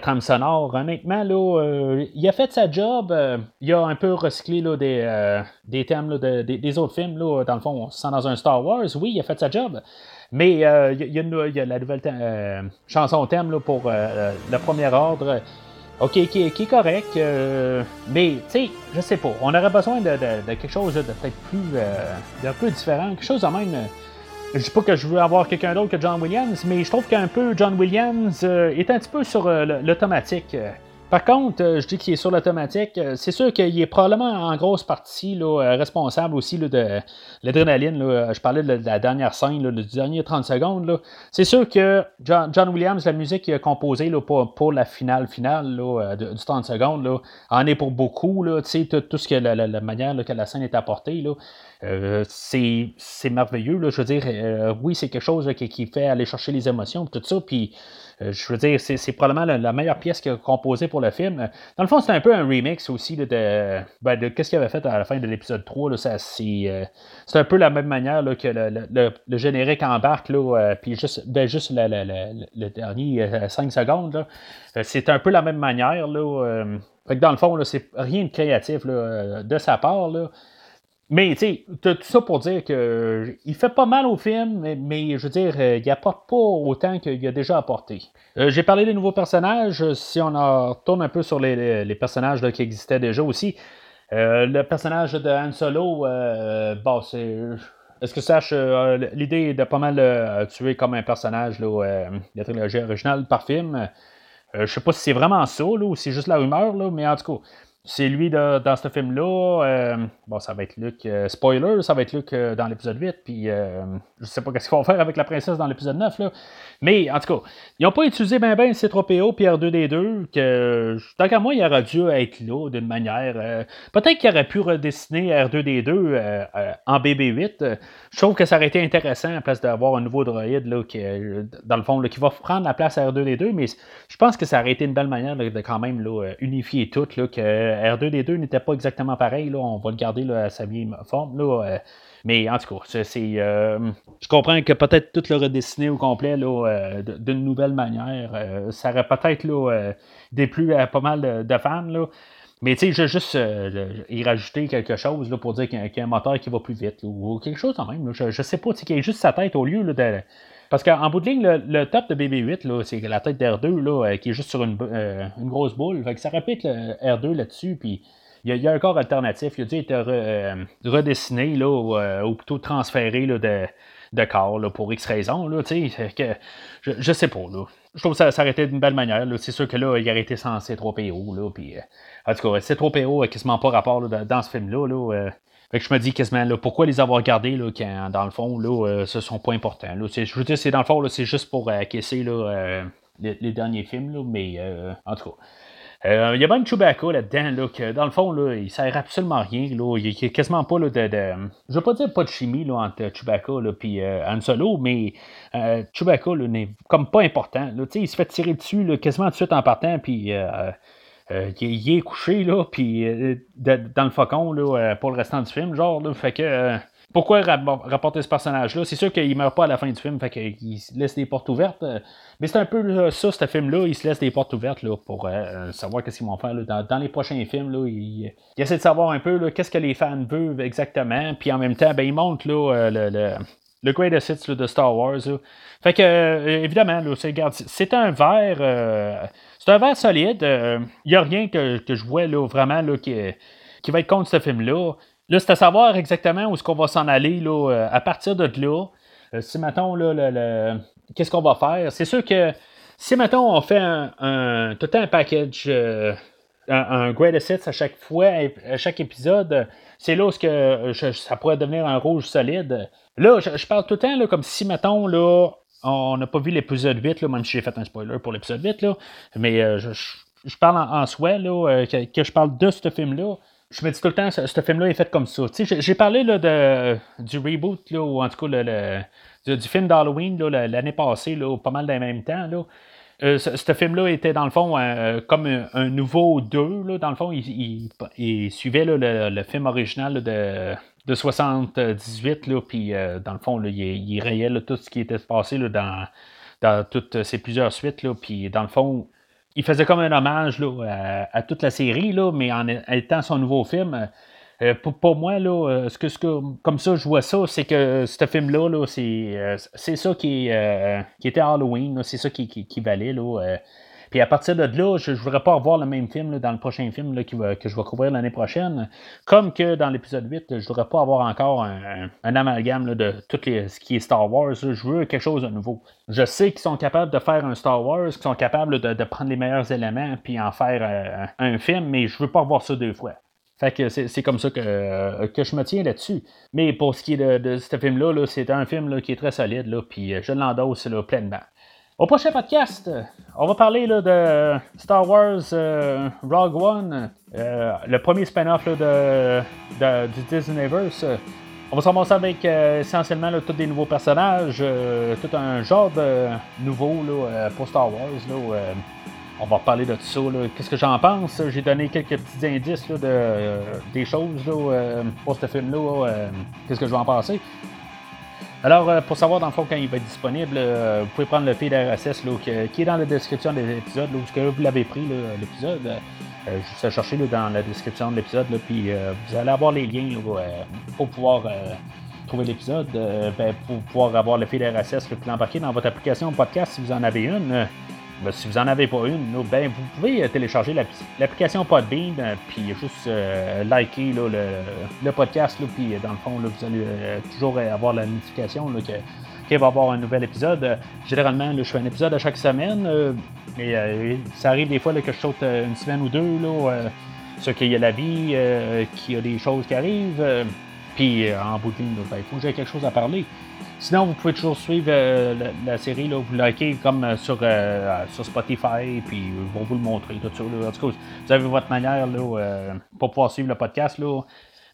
A: trame sonore. Honnêtement, là, euh, il a fait sa job. Euh, il a un peu recyclé là, des, euh, des thèmes des, autres films. Là, dans le fond, on se sent dans un Star Wars. Oui, il a fait sa job. Mais il y, a, y, a la nouvelle chanson thème là, pour le premier ordre. OK, qui, est correct, mais tu sais, je sais pas. On aurait besoin de, quelque chose de peut-être plus, d'un peu différent, quelque chose de même je dis pas que je veux avoir quelqu'un d'autre que John Williams, mais je trouve qu'un peu John Williams euh, est un petit peu sur euh, l'automatique. Par contre, euh, je dis qu'il est sur l'automatique. Euh, c'est sûr qu'il est probablement en grosse partie là, euh, responsable aussi de l'adrénaline. Je parlais de la, dernière scène, là, du dernier 30 secondes. C'est sûr que John, Williams, la musique qu'il a composée pour, la finale finale du 30 secondes, en est pour beaucoup. Là, tout, ce que la, manière que la scène est apportée. c'est merveilleux. je veux dire, oui, c'est quelque chose qui, fait aller chercher les émotions, tout ça. Puis euh, je veux dire, c'est, probablement la, meilleure pièce qu'il a composée pour le film. Dans le fond, c'est un peu un remix aussi de, ben, de, qu'est-ce qu'il avait fait à la fin de l'épisode 3. Là, ça, c'est, euh, un peu la même manière que le, le, générique embarque, là, euh, puis juste, ben, juste le dernier 5 secondes. c'est un peu la même manière. Là, que dans le fond, c'est rien de créatif là, de sa part. Là. Mais, tu sais, tout ça pour dire que il fait pas mal au film, mais, je veux dire, euh, il apporte pas autant qu'il a déjà apporté. Euh, j'ai parlé des nouveaux personnages. Si on en retourne un peu sur les, personnages qui existaient déjà aussi, euh, le personnage de Han Solo, bon, c'est. Est-ce que sache, l'idée de pas mal tuer comme un personnage là, de la trilogie originale par film? je sais pas si c'est vraiment ça, ou si c'est juste la rumeur, là, mais en tout cas, c'est lui dans ce film-là. Euh, bon, ça va être Luke. Euh, spoiler, ça va être Luke euh, dans l'épisode 8. Puis je sais pas ce qu'ils vont faire avec la princesse dans l'épisode 9. Là. Mais en tout cas, ils n'ont pas utilisé ben ben C3PO puis R2D2. Que, tant qu'à moi, il aurait dû être là d'une manière. peut-être qu'il aurait pu redessiner R2D2 en BB8. Je trouve que ça aurait été intéressant à place d'avoir un nouveau droïde là, qui, dans le fond, qui va prendre la place à R2D2. Mais je pense que ça aurait été une belle manière de, quand même là, unifier tout. Là, que R2D2 n'était pas exactement pareil. Là, on va le garder à sa vieille forme. Là, euh, mais en tout cas, c'est, euh, je comprends que peut-être tout le redessiner au complet là, euh, d'une nouvelle manière, ça aurait peut-être déplu à pas mal de, fans. Là. Mais tu sais, je vais juste y rajouter quelque chose là, pour dire qu'il y, a un moteur qui va plus vite ou quelque chose quand même. je, ne sais pas, qu'il y ait juste sa tête au lieu de. Parce qu'en bout de ligne, le, top de BB8, c'est la tête d'R2 là, qui est juste sur une, une grosse boule. Fait que ça répète le R2 là-dessus, puis il y, a, un corps alternatif. Il a dû être euh, redessiné, là, euh, ou, plutôt transféré là, de, de corps là, pour X raisons. Là, que, je, je sais pas. Là. Je trouve que ça s'arrêtait d'une belle manière. C'est sûr que là, il aurait été sans C3PO. Là, puis, euh, en tout cas, C3PO n'a quasiment pas rapport là, dans ce film-là. Là, fait que je me dis quasiment là, pourquoi les avoir gardés là, quand, dans le fond, là, ce sont pas importants. Là. Je veux dire, c'est dans le fond, c'est juste pour acquiescer là, les, les, derniers films, là, mais en tout cas. Euh, il y a même Chewbacca là-dedans, là, que dans le fond, là, il sert absolument à rien. Là. Il n'y a quasiment pas là, de, Je veux pas dire pas de chimie là, entre Chewbacca et euh, Han Solo, mais euh, Chewbacca n'est comme pas important. Là. Il se fait tirer dessus là, quasiment tout de suite en partant, puis euh, il, est couché, là, puis dans le faucon là, pour le restant du film, genre, fait que pourquoi rapporter ce personnage-là? C'est sûr qu'il meurt pas à la fin du film, fait qu'il laisse des portes ouvertes. Euh, mais c'est un peu ça, ce film-là, il se laisse des portes ouvertes là, pour euh, savoir qu'est-ce qu'ils vont faire. Dans, les prochains films, là, il, essaie de savoir un peu qu'est-ce que les fans veulent exactement. Puis en même temps, ben, il montre euh, le, le, le Greatest Hits de Star Wars. Fait que, évidemment, c'est un verre. c'est un verre solide. Il n'y a rien que, je vois là, vraiment qui, qui va être contre ce film-là. Là, c'est à savoir exactement où est-ce qu'on va s'en aller là, euh, à partir de là. Euh, si, mettons, là, le, qu'est-ce qu'on va faire? C'est sûr que si, mettons, on fait un, tout un package, euh, un, greatest hits à chaque fois, à chaque épisode, c'est là où que, ça pourrait devenir un rouge solide. Là, je, parle tout le temps là, comme si, mettons, là, on n'a pas vu l'épisode 8, là, même si j'ai fait un spoiler pour l'épisode 8, là, mais je, je, parle en, soi, là, que, je parle de ce film-là je me dis tout le temps, ce, film-là est fait comme ça. J'ai parlé là, de, du reboot, là, ou en tout cas le, du, film d'Halloween l'année passée, là, pas mal dans le même temps. Là. Euh, ce, film-là était dans le fond euh, comme un, nouveau 2. dans le fond, il, suivait le, film original de, de 78. Là, puis euh, dans le fond, il, il, rayait tout ce qui était passé dans, dans toutes ces plusieurs suites. Là, puis dans le fond, il faisait comme un hommage là, à, toute la série, là, mais en étant son nouveau film. Euh, pour, moi, là, euh, ce que, ce que, comme ça, je vois ça, c'est que ce film-là, c'est, euh, c'est ça qui, qui était Halloween, c'est ça qui, qui, valait. Là, Puis à partir de là, je ne voudrais pas avoir le même film dans le prochain film que je vais couvrir l'année prochaine. Comme que dans l'épisode 8, je ne voudrais pas avoir encore un, amalgame de tout ce qui est Star Wars. Je veux quelque chose de nouveau. Je sais qu'ils sont capables de faire un Star Wars, qu'ils sont capables de, prendre les meilleurs éléments puis en faire euh, un film, mais je veux pas revoir ça deux fois. Fait que c'est comme ça que, que, je me tiens là-dessus. Mais pour ce qui est de, ce film-là, c'est un film qui est très solide, puis je l'endosse pleinement. Au prochain podcast, on va parler de Star Wars euh, Rogue One, euh, le premier spin-off de, du Disneyverse. On va se avec euh, essentiellement tous des nouveaux personnages, tout un genre de nouveau pour Star Wars. on va parler de tout ça. Qu'est-ce que j'en pense? J'ai donné quelques petits indices de, des choses pour ce film-là. Qu'est-ce que je vais en penser? Alors, euh, pour savoir dans le fond quand il va être disponible, euh, vous pouvez prendre le feed RSS qui est dans la description de l'épisode, où vous l'avez pris, l'épisode. Euh, juste à chercher dans la description de l'épisode, puis vous allez avoir les liens pour pouvoir trouver l'épisode, ben, pour pouvoir avoir le feed RSS, puis l'embarquer dans votre application podcast si vous en avez une. Ben, si vous n'en avez pas une, ben, vous pouvez euh, télécharger l'application Podbean, euh, puis juste euh, liker le, podcast, puis dans le fond, vous allez toujours avoir la notification qu'il va y avoir un nouvel épisode. généralement, je fais un épisode à chaque semaine, mais ça arrive des fois que je saute une semaine ou deux, là, ce qu'il y a la vie, qu'il y a des choses qui arrivent, puis en bout de ligne, ben, il faut que j'ai quelque chose à parler. Sinon, vous pouvez toujours suivre euh, la, série, là, vous likez comme euh, sur, euh, sur Spotify, puis ils vont vous le montrer, tout ça. En tout cas, vous avez votre manière là, pour pouvoir suivre le podcast. Là.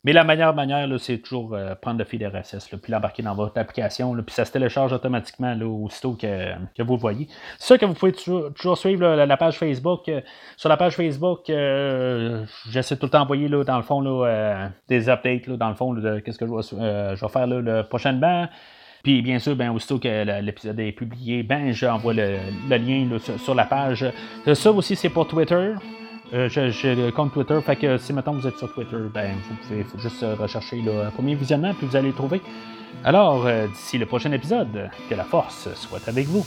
A: Mais la meilleure manière, c'est toujours prendre le fil RSS, puis l'embarquer dans votre application, puis ça se télécharge automatiquement là, aussitôt que, que vous le voyez. C'est que vous pouvez toujours, suivre la, page Facebook. sur la page Facebook, j'essaie tout le temps d'envoyer dans le fond là, des updates, dans le fond, de qu'est-ce que je vais, je vais faire le prochainement. Puis bien sûr, ben, aussitôt que l'épisode est publié, ben, j'envoie le, lien sur, la page. Euh, ça aussi, c'est pour Twitter. Euh, j'ai le compte Twitter, fait que si maintenant vous êtes sur Twitter, ben, vous pouvez juste rechercher le premier visionnement, puis vous allez le trouver. Alors, euh, d'ici le prochain épisode, que la force soit avec vous.